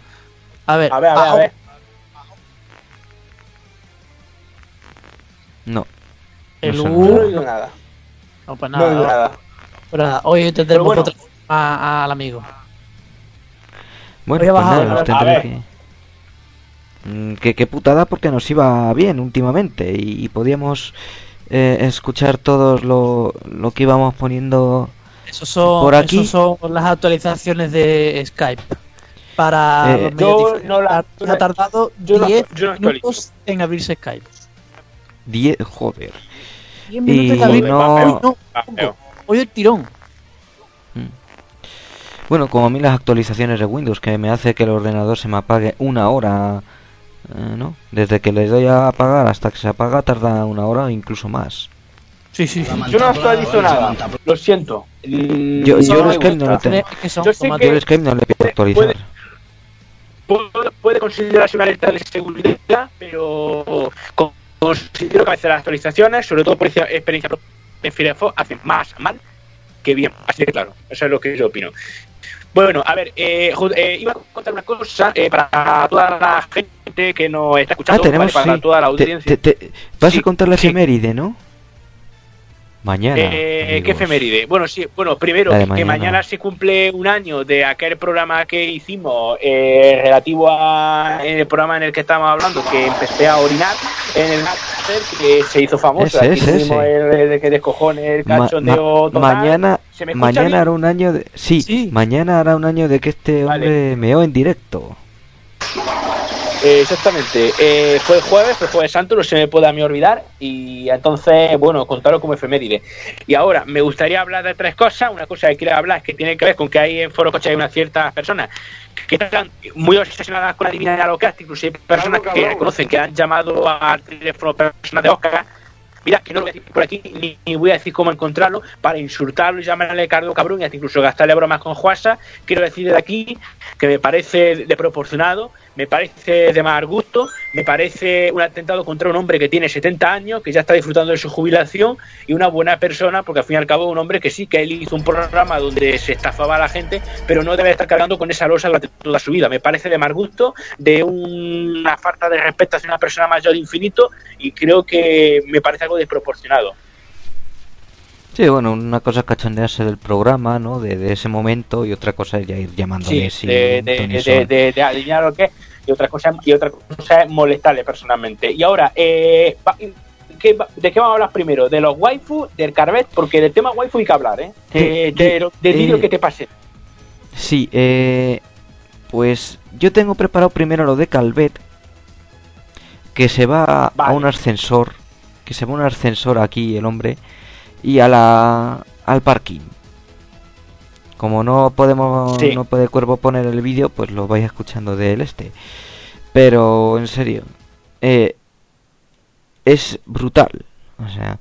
A ver, A ver, a ver, a bajo- ver. no El no U- No nada. No, pues No nada. oído nada. Pues nada, hoy tendremos bueno. otra a- al amigo. Bueno, a pues nada, a tendré ver. que... Mm, que... qué putada porque nos iba bien últimamente y, y podíamos eh, escuchar todos lo, lo que íbamos poniendo Esos son, por aquí. esos son las actualizaciones de Skype. para Eh, los yo no la- Ha- ha tardado yo no- 10 yo no actualizo. minutos en abrirse Skype. 10, joder. 10 minutos Y en abrir no- no. Hoy el tirón. Bueno, como a mí las actualizaciones de Windows, que me hace que el ordenador se me apague una hora, eh, ¿no? Desde que le doy a apagar hasta que se apaga tarda una hora o incluso más. Sí, sí. Yo no actualizo nada, lo siento. Mm, Yo, yo no el Skype no lo tengo. Yo sé Yo que el Skype no le pido actualizar. puede, puede considerarse una alerta de seguridad, pero con- considero que a veces las actualizaciones, sobre todo por experiencia en Firefox, hacen más mal que bien. Así que claro, eso es lo que yo opino. Bueno, a ver, eh, eh, iba a contar una cosa eh, para toda la gente que nos está Ah, escuchando, tenemos, ¿vale? para sí. toda la audiencia. te- te- vas Sí, a contar la sí. efeméride, ¿no? Mañana. Eh, ¿Qué amigos. efeméride? Bueno, sí, bueno, primero que mañana. mañana se cumple un año de aquel programa que hicimos eh, relativo a el programa en el que estábamos hablando, que empecé a orinar en el que se hizo famoso. Ese, Aquí ese, tuvimos ese. el, el que descojone el cachondeo ma- mañana ¿Se me mañana bien? hará un año de sí, mañana hará un año de que este hombre meó en directo. Eh, exactamente. Eh, fue el jueves, fue el jueves santo, no se me puede a mí olvidar. Y entonces, bueno, contarlo como efeméride. Y ahora, me gustaría hablar de tres cosas. Una cosa que quiero hablar que tiene que ver con que hay en Foro Coche hay unas ciertas personas que están muy obsesionadas con la divinidad local, incluso hay personas que conocen que han llamado al teléfono personas de Oscar. Mira, que no lo voy a decir por aquí, ni, ni voy a decir cómo encontrarlo, para insultarlo y llamarle cardo cabrón y hasta incluso gastarle bromas con Juasa. Quiero decir desde aquí que me parece desproporcionado, me parece de mal gusto, me parece un atentado contra un hombre que tiene 70 años, que ya está disfrutando de su jubilación y una buena persona, porque al fin y al cabo un hombre que sí, que él hizo un programa donde se estafaba a la gente, pero no debe estar cargando con esa losa durante toda su vida. Me parece de mal gusto, de una falta de respeto hacia una persona mayor infinito y creo que me parece algo desproporcionado. Sí, bueno, una cosa es cachondearse del programa, ¿no? De, de ese momento y otra cosa es ya ir llamándole Sí, de, de, adivinar lo que y otra cosa y otra cosa es molestarle personalmente y ahora eh, ¿qué ¿de qué vamos a hablar primero? ¿de los waifu? ¿del carvet? porque del tema waifu hay que hablar ¿eh? Eh, de lo- del eh, vídeo que te pasé Sí, eh, pues yo tengo preparado primero lo de Calvet, que se va a un ascensor, que se va a un ascensor aquí el hombre y a la al parking. Como no podemos, Sí. no puede Cuervo poner el vídeo, pues lo vais escuchando del este. Pero en serio, eh, es brutal. O sea,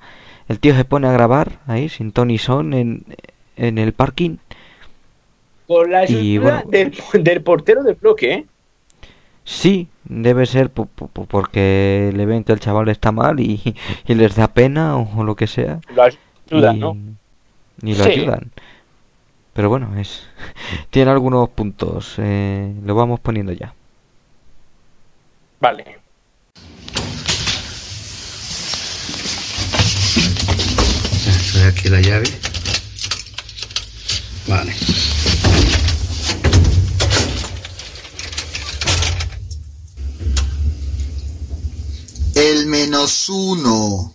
el tío se pone a grabar ahí sin Tony Son en, en el parking. con la Y ayuda bueno. del, del portero del bloque ¿eh? Sí, debe ser po- po- po- porque le ven que el chaval está mal y, y les da pena o, o lo que sea. lo ayudan y, ¿no? y lo Sí. ayudan. Pero bueno, es tiene algunos puntos. eh, lo vamos poniendo ya. vale Estoy aquí la llave. Vale. El menos uno.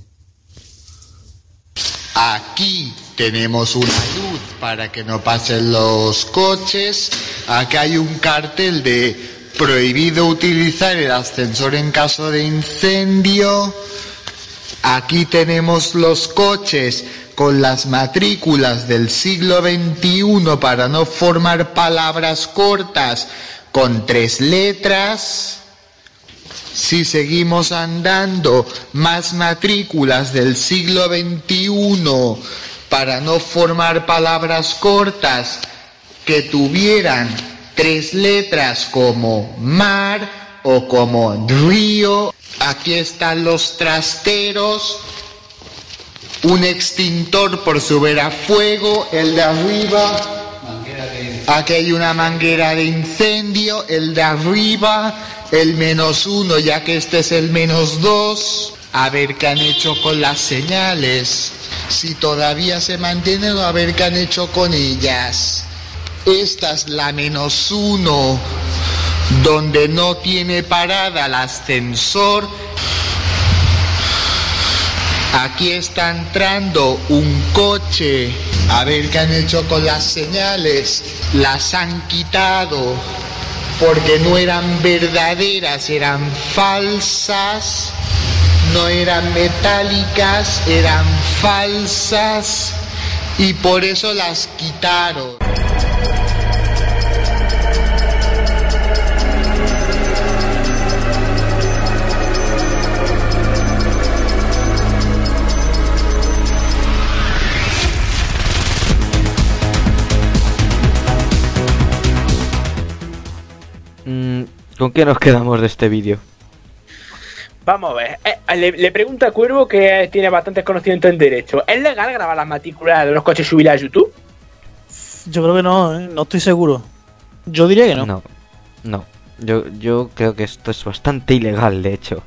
Aquí tenemos una luz para que no pasen los coches. Aquí hay un cartel de prohibido utilizar el ascensor en caso de incendio. Aquí tenemos los coches con las matrículas del siglo XXI para no formar palabras cortas con tres letras. Si seguimos andando, más matrículas del siglo XXI para no formar palabras cortas que tuvieran tres letras como mar o como río. Aquí están los trasteros, un extintor por subir a fuego, el de arriba. Aquí hay una manguera de incendio, el de arriba, el menos uno, ya que este es el menos dos. A ver qué han hecho con las señales. Si todavía se mantienen o a ver qué han hecho con ellas. Esta es la menos uno, donde no tiene parada el ascensor. Aquí está entrando un coche. A ver qué han hecho con las señales. Las han quitado. Porque no eran verdaderas, eran falsas, no eran metálicas, eran falsas y por eso las quitaron. ¿Con qué nos quedamos de este vídeo? Vamos a ver. Eh, le, le pregunta a Cuervo que tiene bastantes conocimientos en derecho. ¿Es legal grabar las matrículas de los coches y subirlas a YouTube? Yo creo que no, ¿eh? no estoy seguro. Yo diría que no. No, no. Yo, yo creo que esto es bastante ilegal, de hecho.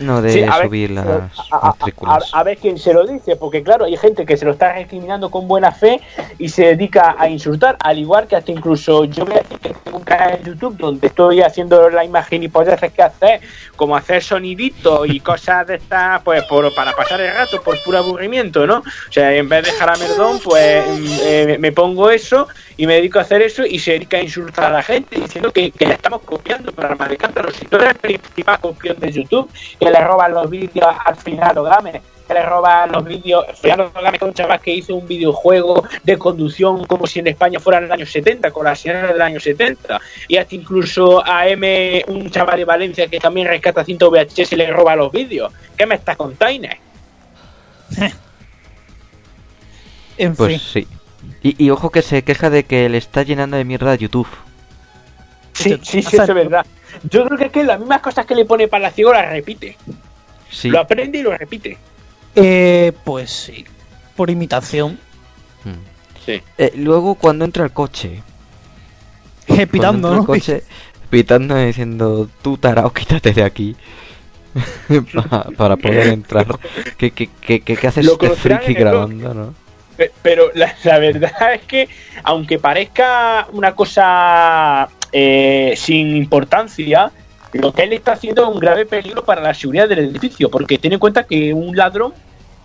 No de Sí, a ver, subir las a- a- a-. A, a ver quién se lo dice, porque claro, hay gente que se lo está discriminando con buena fe y se dedica a insultar, al igual que hasta incluso yo voy a decir que tengo un canal en YouTube donde estoy haciendo la imagen y poderes que hacer, como hacer soniditos y cosas de estas, pues por, para pasar el rato, por puro aburrimiento, ¿no? O sea, en vez de jaramerdón, pues mm, eh, me pongo eso y me dedico a hacer eso y se dedica a insultar a la gente diciendo que, que le estamos copiando para de cántaro. Si tú eres el principal copión de YouTube, que le roban los vídeos al final Game, que le roban los vídeos, Fernando Game que es un chaval que hizo un videojuego de conducción como si en España fuera en el año 70, con las señales del año 70, y hasta incluso a M, un chaval de Valencia que también rescata cinta VHS y le roba los vídeos. ¿Qué me estás contando? En Pues sí. Y, y ojo que se queja de que le está llenando de mierda a YouTube. Sí, sí, sí, eso es verdad. Yo creo que es que las mismas cosas que le pone Palaciego las repite. Sí. Lo aprende y lo repite. Eh, pues sí. Por imitación. Sí. Eh, luego cuando entra el coche. Eh, pitando, entra el ¿no? coche, pitando y diciendo, tú tarao, quítate de aquí. Pa- para poder entrar. ¿Qué, qué, qué, qué- qué haces Lo este friki grabando, no? Pe- Pero la, la verdad es que, aunque parezca una cosa eh, sin importancia, lo que él está haciendo es un grave peligro para la seguridad del edificio, porque ten en cuenta que un ladrón,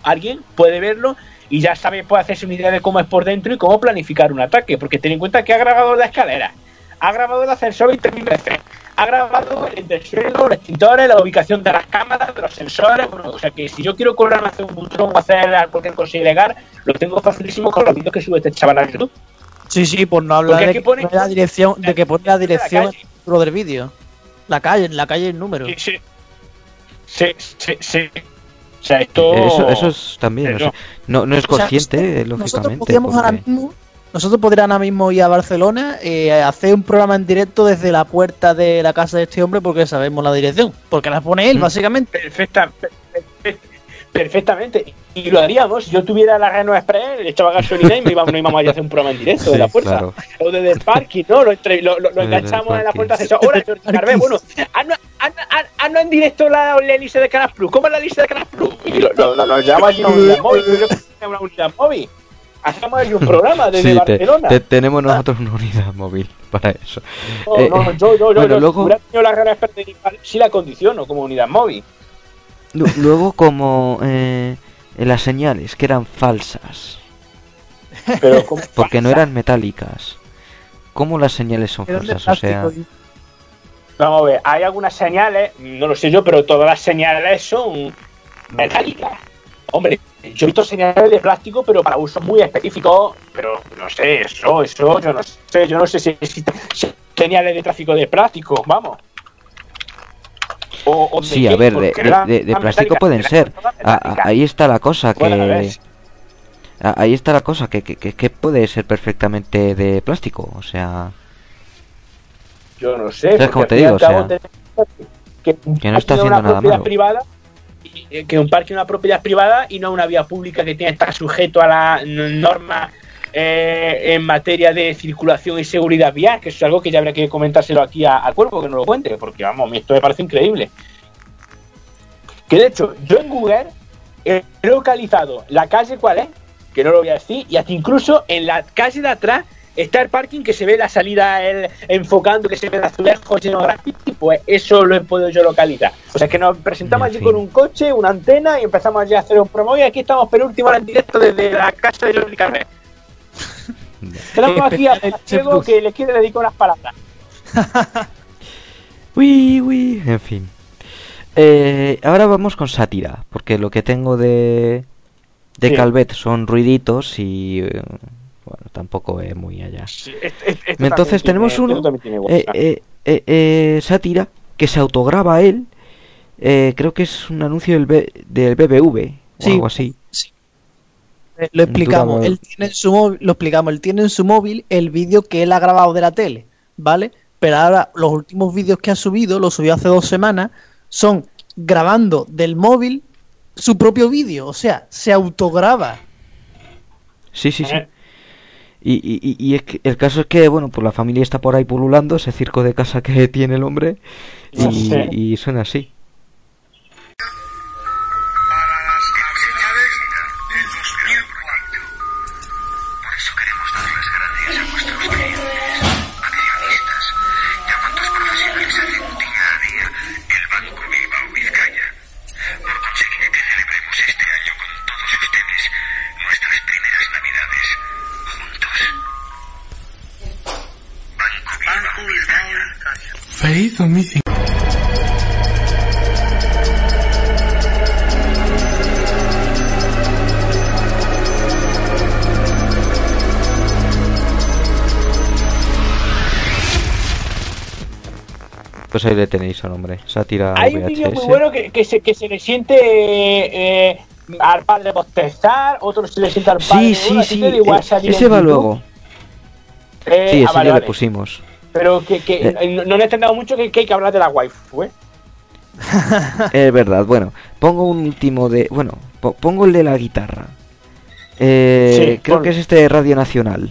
alguien puede verlo y ya sabe, puede hacerse una idea de cómo es por dentro y cómo planificar un ataque, porque ten en cuenta que ha grabado la escalera, ha grabado el ascensor 20.000 veces, ha grabado el entresuelo, los extintores, la ubicación de las cámaras, de los sensores, bueno, o sea que si yo quiero cobrarme hacer un butrón o hacer cualquier cosa ilegal, lo tengo facilísimo con los vídeos que sube este chaval a YouTube. Sí, sí, por no hablar de que, pone- la dirección, de que pone la dirección en título del vídeo. La calle, la calle el número. Sí, sí. Sí, sí, sí. O sea, esto... Eso, eso es también, o sea, no, no es O sea, consciente, nosotros- lógicamente. ahora mismo, nosotros podríamos ahora mismo ir a Barcelona eh, a hacer un programa en directo desde la puerta de la casa de este hombre porque sabemos la dirección. Porque la pone Mm. él, básicamente. Perfecta, per- per- perfectamente. Y lo haríamos. Si yo tuviera la Renault Express, le echaba gasolina y me íbamos, no íbamos a hacer un programa en directo de la puerta. claro. O desde el parking, ¿no? Lo, entre- lo, enganchamos en la puerta de Hola, Jordi Carver. Bueno, haznos en directo la, la lista de Canal Plus. ¿Cómo es la lista de Canal Plus? Y lo, lo, lo, lo llama allí una unidad móvil. Yo creo que es una unidad móvil. Hacemos allí un programa desde Sí, Barcelona. te- tenemos nosotros una unidad móvil para eso. No, Eh, no, eh, yo, yo, yo, bueno, yo, luego, si hubiera tenido la Express de sí la condiciono como unidad móvil. lu- luego como eh, en las señales que eran falsas, Pero porque no eran metálicas. ¿Cómo las señales son falsas? O sea, Vamos a ver, hay algunas señales, no lo sé yo, pero todas las señales son metálicas. Hombre, yo he visto señales de plástico, pero para usos muy específicos, pero no sé, eso, eso, yo no sé, yo no sé si existen señales de tráfico de plástico, vamos. O, o de sí, a qué, ver, de, de- de- de plástico pueden ser. todas A- a- metálicas. ahí está la cosa, que... Bueno, a a- Ahí está la cosa, que, que, puede ser perfectamente de plástico, o sea... Yo no sé. ¿Sabes cómo te digo? O sea, que, no está de una haciendo nada malo. privada que un parque es una propiedad privada y no una vía pública que tiene que estar sujeto a la n- norma eh, en materia de circulación y seguridad vial, que es algo que ya habría que comentárselo aquí a, a Cuervo, que no lo cuente, porque vamos, esto me parece increíble. Que de hecho, yo en Google he localizado la calle cuál es, que no lo voy a decir, y hasta incluso en la calle de atrás está el parking que se ve la salida él enfocando, que se ve el azulejo lleno de graffiti, pues eso lo he podido yo localizar. O sea que nos presentamos allí con un coche, una antena y empezamos allí a hacer un promo y aquí estamos penúltimo en directo desde la casa de Jordi Carrer. Tenemos aquí a Diego que le quiere dedicar unas palabras. Uy, uy, en fin. Eh, ahora vamos con sátira, porque lo que tengo de de Sí. Calvet son ruiditos y eh, bueno, tampoco es muy allá. Este- este- este Entonces tenemos tiene- uno este eh, eh, eh, eh, sátira que se autograba él. eh, creo que es un anuncio del, B- del BBV o Sí. algo así. Eh, Lo explicamos. Él tiene en su móvil, lo explicamos. Él tiene en su móvil el vídeo que él ha grabado de la tele, ¿vale? Pero ahora los últimos vídeos que ha subido, lo subió hace dos semanas, son grabando del móvil su propio vídeo. O sea, se autograba. Sí, sí, sí. Y, y, y- y es que el caso es que, bueno, pues la familia está por ahí pululando, ese circo de casa que tiene el hombre, y, y suena así. Ahí le tenéis al hombre, sátira Hay un vídeo muy bueno que, que, se, que se le siente eh, al padre bostezar, otro se le siente al padre. Sí, sí, sí, igual eh, ese va luego. Eh, Sí, ah, ese vale, ya le pusimos. Pero que, que Eh. no, no le he entendido mucho que, hay que hablar de la waifu, ¿eh? Es verdad, bueno, pongo un último de... Bueno, po- pongo el de la guitarra. Eh, Sí, creo que es este de Radio Nacional.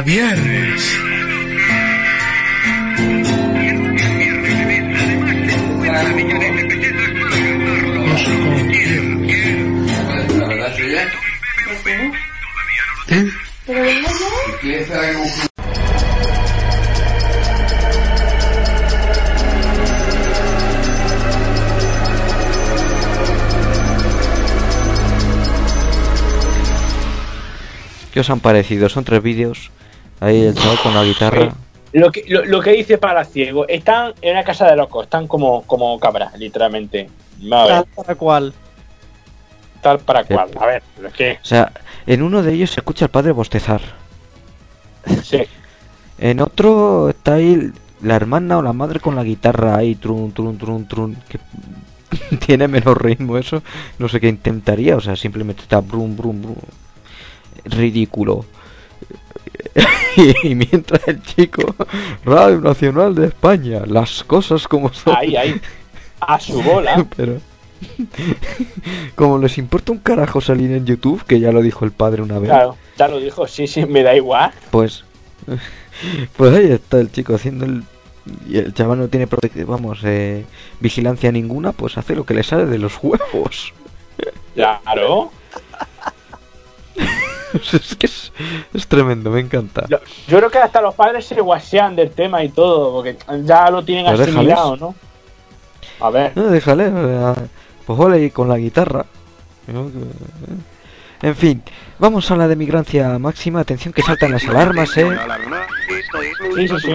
cada viernes. ¿Eh? ¿Qué os han parecido? Son tres vídeos. Ahí el chaval con la guitarra. Lo que, lo, lo que dice para ciego, están en una casa de locos, están como, como cabras, literalmente. A ver, Tal para cual. tal para cual. A ver, es que. O sea, en uno de ellos se escucha al padre bostezar. Sí. En otro está ahí la hermana o la madre con la guitarra ahí, trun, trun, trun, trun. Que tiene menos ritmo eso. No sé qué intentaría, o sea, simplemente está brum, brum, brum. Ridículo. y mientras el chico, Radio Nacional de España, las cosas como son. Ahí, ahí. A su bola. Pero. Como les importa un carajo salir en YouTube, que ya lo dijo el padre una vez, Claro, ya lo dijo, sí, sí, me da igual. pues. Pues ahí está el chico haciendo el. Y el chaval no tiene vamos, eh, vigilancia ninguna, pues hace lo que le sale de los huevos. Claro. es que es, es tremendo, me encanta. Yo, yo creo que hasta los padres se guasean del tema y todo, porque ya lo tienen asimilado, déjales. ¿no? A ver. No, déjale, o sea, pues ole con la guitarra. Que- En fin, vamos a la de migrancia máxima. Atención que saltan las alarmas, eh. Sí, sí, sí.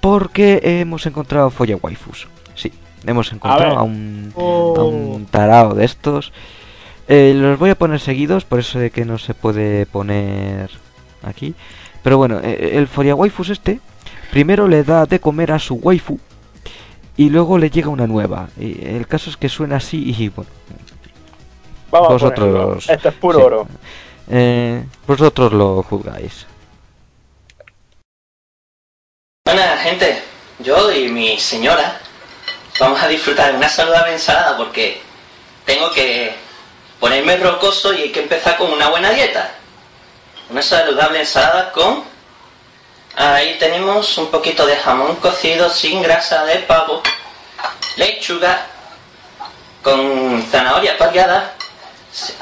Porque hemos encontrado folla waifus. Sí, hemos encontrado a, un, Oh. a un tarao de estos. Eh, los voy a poner seguidos, por eso de que no se puede poner aquí. Pero bueno, eh, el folla waifus este, primero le da de comer a su waifu. y luego le llega una nueva. Y el caso es que suena así y bueno. Vamos a vosotros ponerlo. Esto es puro sí. oro. Eh, vosotros lo juzgáis. Buena gente, yo y mi señora vamos a disfrutar de una saludable ensalada porque tengo que ponerme rocoso y hay que empezar con una buena dieta. Una saludable ensalada con... Ahí tenemos un poquito de jamón cocido sin grasa de pavo, lechuga con zanahoria paliada. Sí.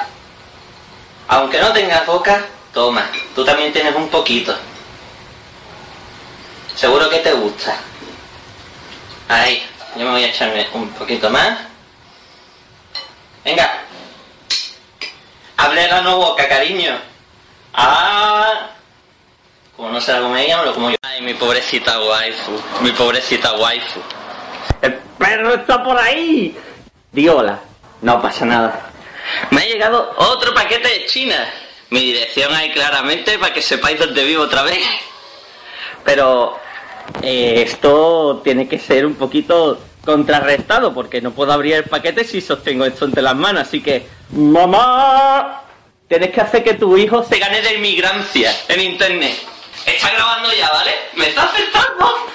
Aunque no tengas boca, toma, tú también tienes un poquito. Seguro que te gusta. Ahí, yo me voy a echarme un poquito más. Venga. Hable la no boca, cariño. Ah. Como no se la come ella, me lo como yo. Ay, mi pobrecita waifu. Mi pobrecita waifu. El perro está por ahí. Di hola. No pasa nada. Me ha llegado otro paquete de China. Mi dirección ahí claramente para que sepáis dónde vivo otra vez. Pero eh, esto tiene que ser un poquito contrarrestado porque no puedo abrir el paquete si sostengo esto entre las manos. Así que, mamá, tienes que hacer que tu hijo se gane de inmigrancia en internet. Está grabando ya, ¿vale? Me está afectando.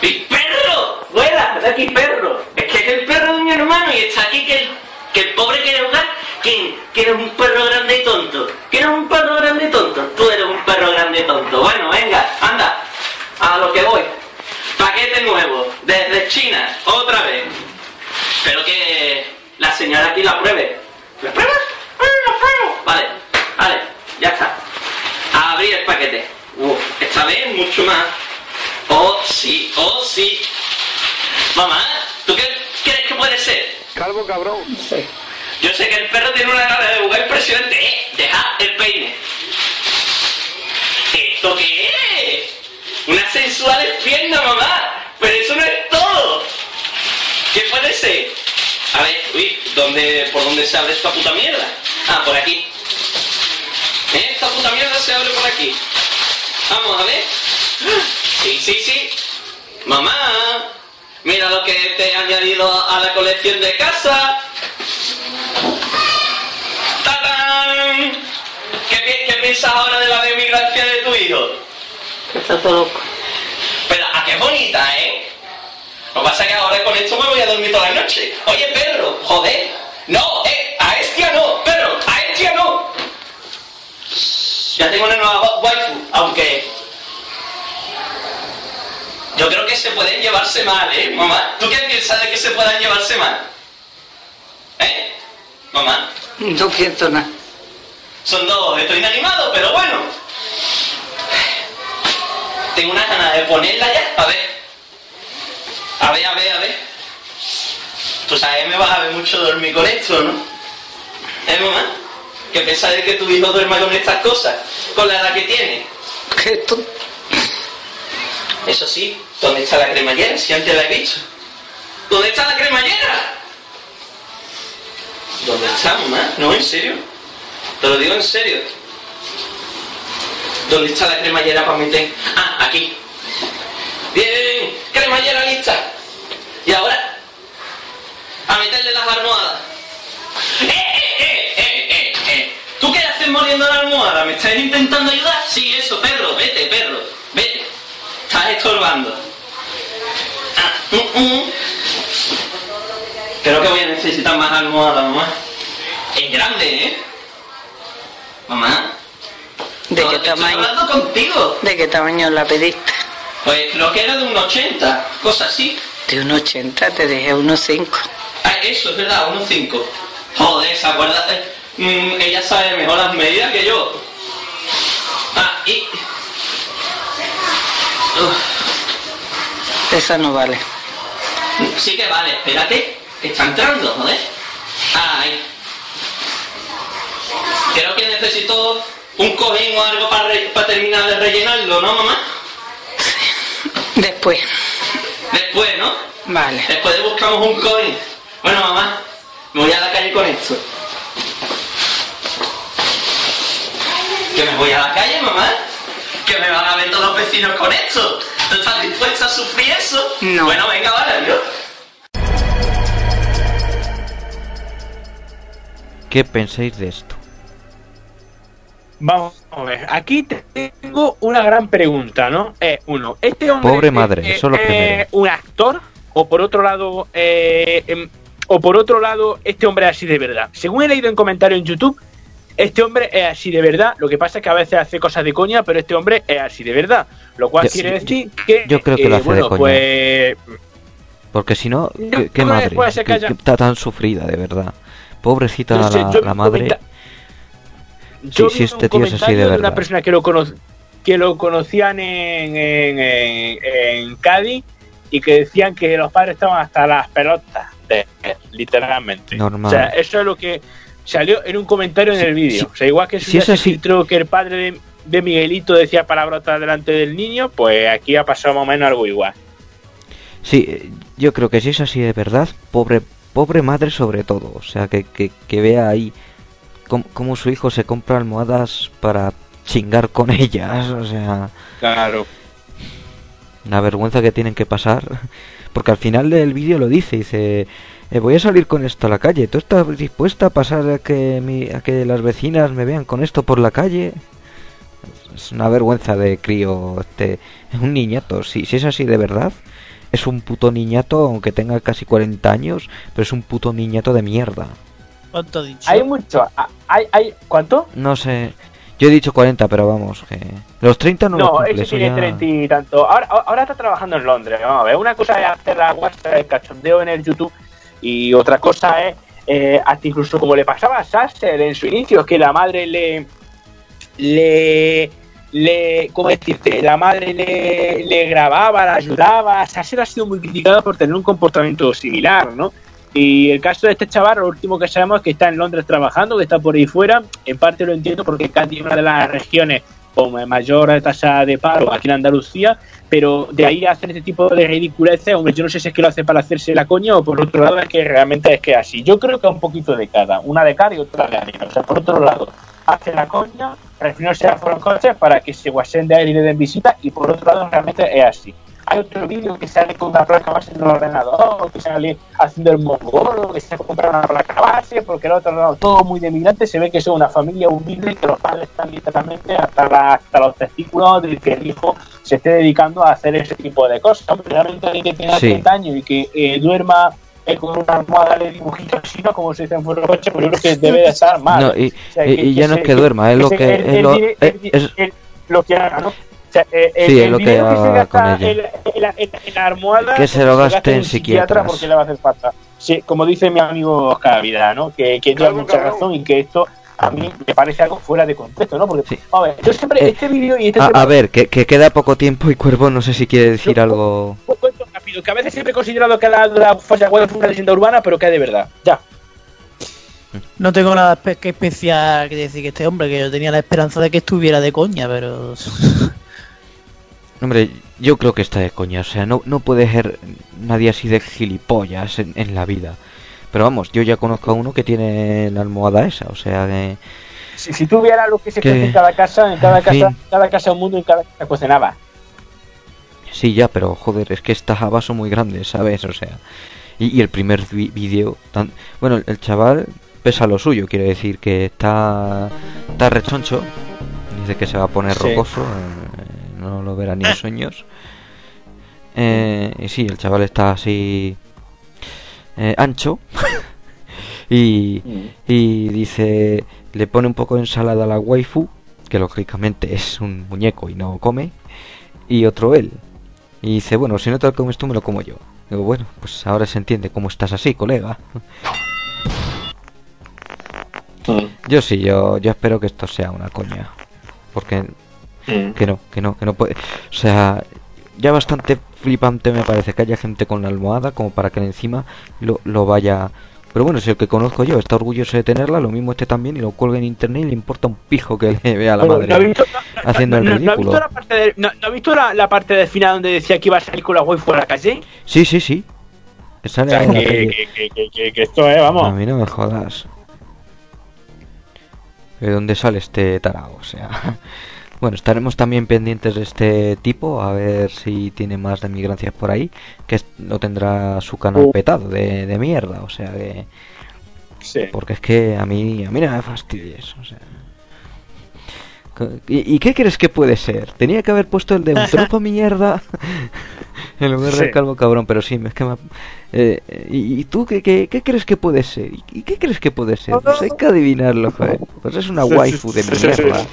¡Mi perro! ¡Fuera! ¡De aquí, perro! Es que es el perro de mi hermano y está aquí que el, que el pobre quiere jugar. ¿Quién? Que eres un perro grande y tonto. ¿Que eres un perro grande y tonto? Tú eres un perro grande y tonto. Bueno, venga, anda. A lo que voy. Paquete nuevo. Desde China. Otra vez. Espero que la señora aquí la pruebe. ¿La pruebas? ¡Ay, la pruebo! Vale, vale. Ya está. Abrir el paquete. Uf, esta vez mucho más. Oh, sí, oh, sí. Mamá, ¿tú qué crees que puede ser? Calvo cabrón. Yo sé que el perro tiene una cara de jugar impresionante. ¡Eh! ¡Deja el peine! ¿Esto qué es? Una sensual pierna, mamá. Pero eso no es todo. ¿Qué puede ser? A ver, uy, ¿dónde, ¿por dónde se abre esta puta mierda? Ah, por aquí. ¿Eh? Esta puta mierda se abre por aquí. Vamos a ver. Sí, sí, sí. Mamá, mira lo que te he añadido a la colección de casa. ¡Tatán! ¿Qué, qué piensas ahora de la emigrancia de tu hijo? Está todo loco. Pero, ¿a qué bonita, eh? Lo que pasa es que ahora con esto me voy a dormir toda la noche. Oye, perro, joder. No, eh, a Estia no, perro, a Estia no. Ya tengo una nueva wa- waifu, aunque... Yo creo que se pueden llevarse mal, ¿eh, mamá? ¿Tú qué piensas de que se puedan llevarse mal? ¿Eh? ¿Mamá? No pienso nada. Son dos, estoy inanimado, pero bueno. Tengo una ganas de ponerla ya, a ver. A ver, a ver, a ver. Tú sabes, me vas a ver mucho dormir con esto, ¿no? ¿Eh, mamá? ¿Qué piensas de que tu hijo duerma con estas cosas? Con la edad que tiene. ¿Qué tú? Eso sí, ¿dónde está la cremallera? Si antes la he visto. ¿Dónde está la cremallera? ¿Dónde está, mamá? No, en serio. Te lo digo en serio. ¿Dónde está la cremallera para meter? Ah, aquí. Bien, cremallera lista. Y ahora, a meterle las almohadas. ¡Eh, eh, eh, eh, eh, eh! ¿Tú qué haces moliendo la almohada? ¿Me estás intentando ayudar? Sí, eso, perro, vete, perro, vete. Estás estorbando. Ah, mm, mm. Creo que voy a necesitar más almohadas, mamá. Es grande, ¿eh? Mamá. ¿De No, qué estoy tamaño? hablando contigo. ¿De qué tamaño la pediste? Pues creo que era de un 80, cosa así. De un 80, te dejé unos 5. Ah, eso es verdad, unos 5. Joder, ¿se acuerda? Eh, mm, ella sabe mejor las medidas que yo. Ah, y... Uf, Esa no vale. sí que vale, espérate, que está entrando, joder. Ahí. Creo que necesito un cojín o algo para, para terminar de rellenarlo, ¿no, mamá? Después. Después, ¿no? Vale. Después buscamos un coin. Bueno, mamá, me voy a la calle con esto. ¿Que me voy a la calle, mamá? ¿Que me van a ver todos los vecinos con esto? ¿Tú estás dispuesta a sufrir eso? No. Bueno, venga, vale, adiós. ¿Qué pensáis de esto? Vamos a ver, aquí tengo una gran pregunta, ¿no? Eh, uno, ¿este hombre Pobre madre, es, eso es lo primero. un actor? ¿O por otro lado, eh, em, o por otro lado, este hombre es así de verdad? Según he leído en comentarios en YouTube, este hombre es así de verdad. Lo que pasa es que a veces hace cosas de coña, pero este hombre es así de verdad. Lo cual Yo- quiere decir que, yo creo que eh, lo hace de coña. pues Porque si no, ¿qué, qué madre? que está tan sufrida, de verdad. Pobrecita No sé, la, madre. comenta- Yo sí, vi este un tío es así de de una persona que lo que lo conocían en, en, en- en Cádiz y que decían que los padres estaban hasta las pelotas de literalmente. Normal. O sea, eso es lo que salió en un comentario en el vídeo. sí. o sea, igual que Si si es así- que el padre de, de Miguelito decía palabrotas delante del niño, pues aquí ha pasado más o menos algo igual. Sí, yo creo que si es así de verdad, pobre pobre madre sobre todo. O sea, que, que, que vea ahí cómo, cómo su hijo se compra almohadas para chingar con ellas. O sea, Claro. la vergüenza que tienen que pasar. Porque al final del vídeo lo dice, dice, eh, voy a salir con esto a la calle. ¿Tú estás dispuesta a pasar a que, mi, a que las vecinas me vean con esto por la calle? Es una vergüenza de crío. Este, es un niñato. Si, si es así de verdad, es un puto niñato, aunque tenga casi 40 años, pero es un puto niñato de mierda. ¿Cuánto he dicho? Hay mucho. Hay, hay, ¿Cuánto? No sé. Yo he dicho 40, pero vamos, que... Los 30 no, los No, cumple, ese eso tiene ya- 30 y tanto. Ahora, ahora está trabajando en Londres. Vamos a ver. Una cosa es hacer la WhatsApp, el cachondeo en el YouTube. Y otra cosa es, eh, hasta incluso como le pasaba a Sasser en su inicio, que la madre le. le. le ¿Cómo decirte? La madre le, le grababa, la ayudaba. Sasser ha sido muy criticado por tener un comportamiento similar, ¿no? Y el caso de este chaval, lo último que sabemos es que está en Londres trabajando, que está por ahí fuera. En parte lo entiendo porque Cádiz es una de las regiones con mayor tasa de paro aquí en Andalucía, pero de ahí a hacer este tipo de ridiculeces, hombre, yo no sé si es que lo hace para hacerse la coña o por otro lado es que realmente es que así. Yo creo que un poquito de cada, una de cada y otra de arena. O sea, por otro lado, hace la coña, refiriéndose a fueron coches para que se guasen de él y le den visita, y por otro lado realmente es así. Hay otro vídeo que sale con una placa base en el ordenador, que sale haciendo el mongolo, que se compra una placa base, porque el otro lado todo muy de migrante, se ve que son una familia humilde, que los padres están literalmente hasta, la- hasta los testículos de que el hijo se esté dedicando a hacer ese tipo de cosas. Hombre, realmente alguien que tenga Sí. 30 años y que eh, duerma eh, con una almohada de dibujitos chinos, como se dice en Fuero Coche, pues yo creo que debe de estar mal. No, y, O sea, y- y ya no se- es que duerma, es lo que... es lo- es- lo que haga, ¿no? O sea, eh, el, Sí, es el lo que dinero que se gasta con ella. en, en la, en- en la almohada Que se lo gaste en psiquiatra porque le va a hacer falta. Sí, como dice mi amigo Oscar Vida, ¿no? Que, que tiene mucha razón y que esto a mí me parece algo fuera de contexto, ¿no? Porque, a ver, yo siempre, este vídeo y este A, ver, que, que queda poco tiempo y Cuervo no sé si quiere decir algo... un cuento rápido, que a veces siempre he considerado que la, la falla web es una leyenda urbana, pero que es de verdad. Ya. No tengo nada espe- que especial que decir que este hombre, que yo tenía la esperanza de que estuviera de coña, pero... Hombre, yo creo que está de coña, o sea, no, no puede ser nadie así de gilipollas en, en la vida. Pero vamos, yo ya conozco a uno que tiene la almohada esa, o sea, que... Si, si tú vieras lo que se Que- en cada casa, en cada en casa, en cada casa un mundo, en cada casa cocinaba. Sí, ya, pero joder, es que estas habas son muy grandes, ¿sabes? O sea, y, y el primer vi- vídeo, tan... bueno, el, el chaval pesa lo suyo, quiere decir que está, está rechoncho, dice que se va a poner Sí. rocoso, eh, no lo verá ni en sueños. Eh, y sí, el chaval está así eh, ancho y, y dice, le pone un poco de ensalada a la waifu, que lógicamente es un muñeco y no come, y otro él. Y dice, bueno, si no te lo comes tú, me lo como yo. Digo, bueno, pues ahora se entiende cómo estás así, colega. Yo sí, yo, yo espero que esto sea una coña. Porque que no, que no, que no puede. O sea, ya bastante flipante me parece que haya gente con la almohada como para que encima lo, lo vaya. Pero bueno, si el que conozco yo está orgulloso de tenerla, lo mismo este también y lo cuelga en internet y le importa un pijo que le vea a la madre ¿no ha visto- haciendo el ¿No, no ha ridículo. visto la parte de- no- no ha visto la, la parte del final donde decía que iba a salir con la waifu a la calle? Sí, sí, sí. Que sale O sea, que, calle. que, que, que- que- que esto es, vamos. A mí no me jodas. ¿De dónde sale este tarao? O sea, Bueno, estaremos también pendientes de este tipo, a ver si tiene más de migrancias por ahí, que no tendrá su canal Uh. petado de, de mierda, o sea que... Sí. Porque es que a mí, a mí no me fastidies, o sea... ¿Y, y qué crees que puede ser? Tenía que haber puesto el de un trozo mierda en lugar del Sí. calvo cabrón, pero sí, es que me... eh, ¿y, y tú qué, qué, qué crees que puede ser? ¿Y, qué crees que puede ser? Pues hay que adivinarlo, joder. Pues es una Sí, sí, waifu de sí, sí, sí. mierda.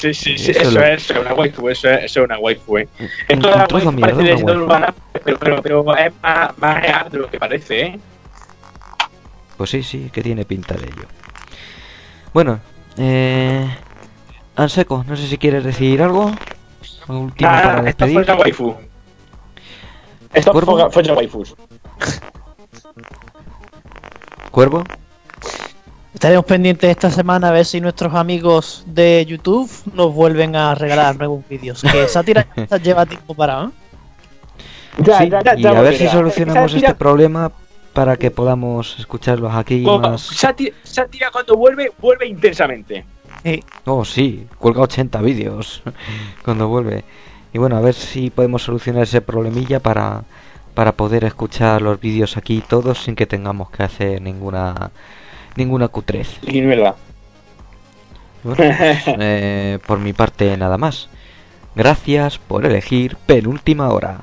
Sí, sí, sí, Eso eso, lo- es una waifu, eso es, eso es una waifu, eh. Un- Esto un de la trozo waifu mierda, parece una waifu. urbana, pero, pero, pero es más, más real de lo que parece, eh. Pues sí, sí, que tiene pinta de ello. Bueno, eh... Anseco, no sé si quieres decir algo. Último Ah, para esto despedir. fue la waifu. Esto ¿Cuervo? fue, fue la waifus. Cuervo. Estaremos pendientes esta semana a ver si nuestros amigos de YouTube nos vuelven a regalar nuevos vídeos. Que Sátira ya lleva tiempo para, ¿eh? Sí, y a ver si solucionamos este problema para que podamos escucharlos aquí Como- más. Sátira, Sátira cuando vuelve, vuelve intensamente. Oh, sí, cuelga 80 vídeos cuando vuelve. Y bueno, a ver si podemos solucionar ese problemilla para, para poder escuchar los vídeos aquí todos sin que tengamos que hacer ninguna ninguna cutrez. Guinuela. Bueno, pues, eh, por mi parte nada más. Gracias por elegir penúltima hora.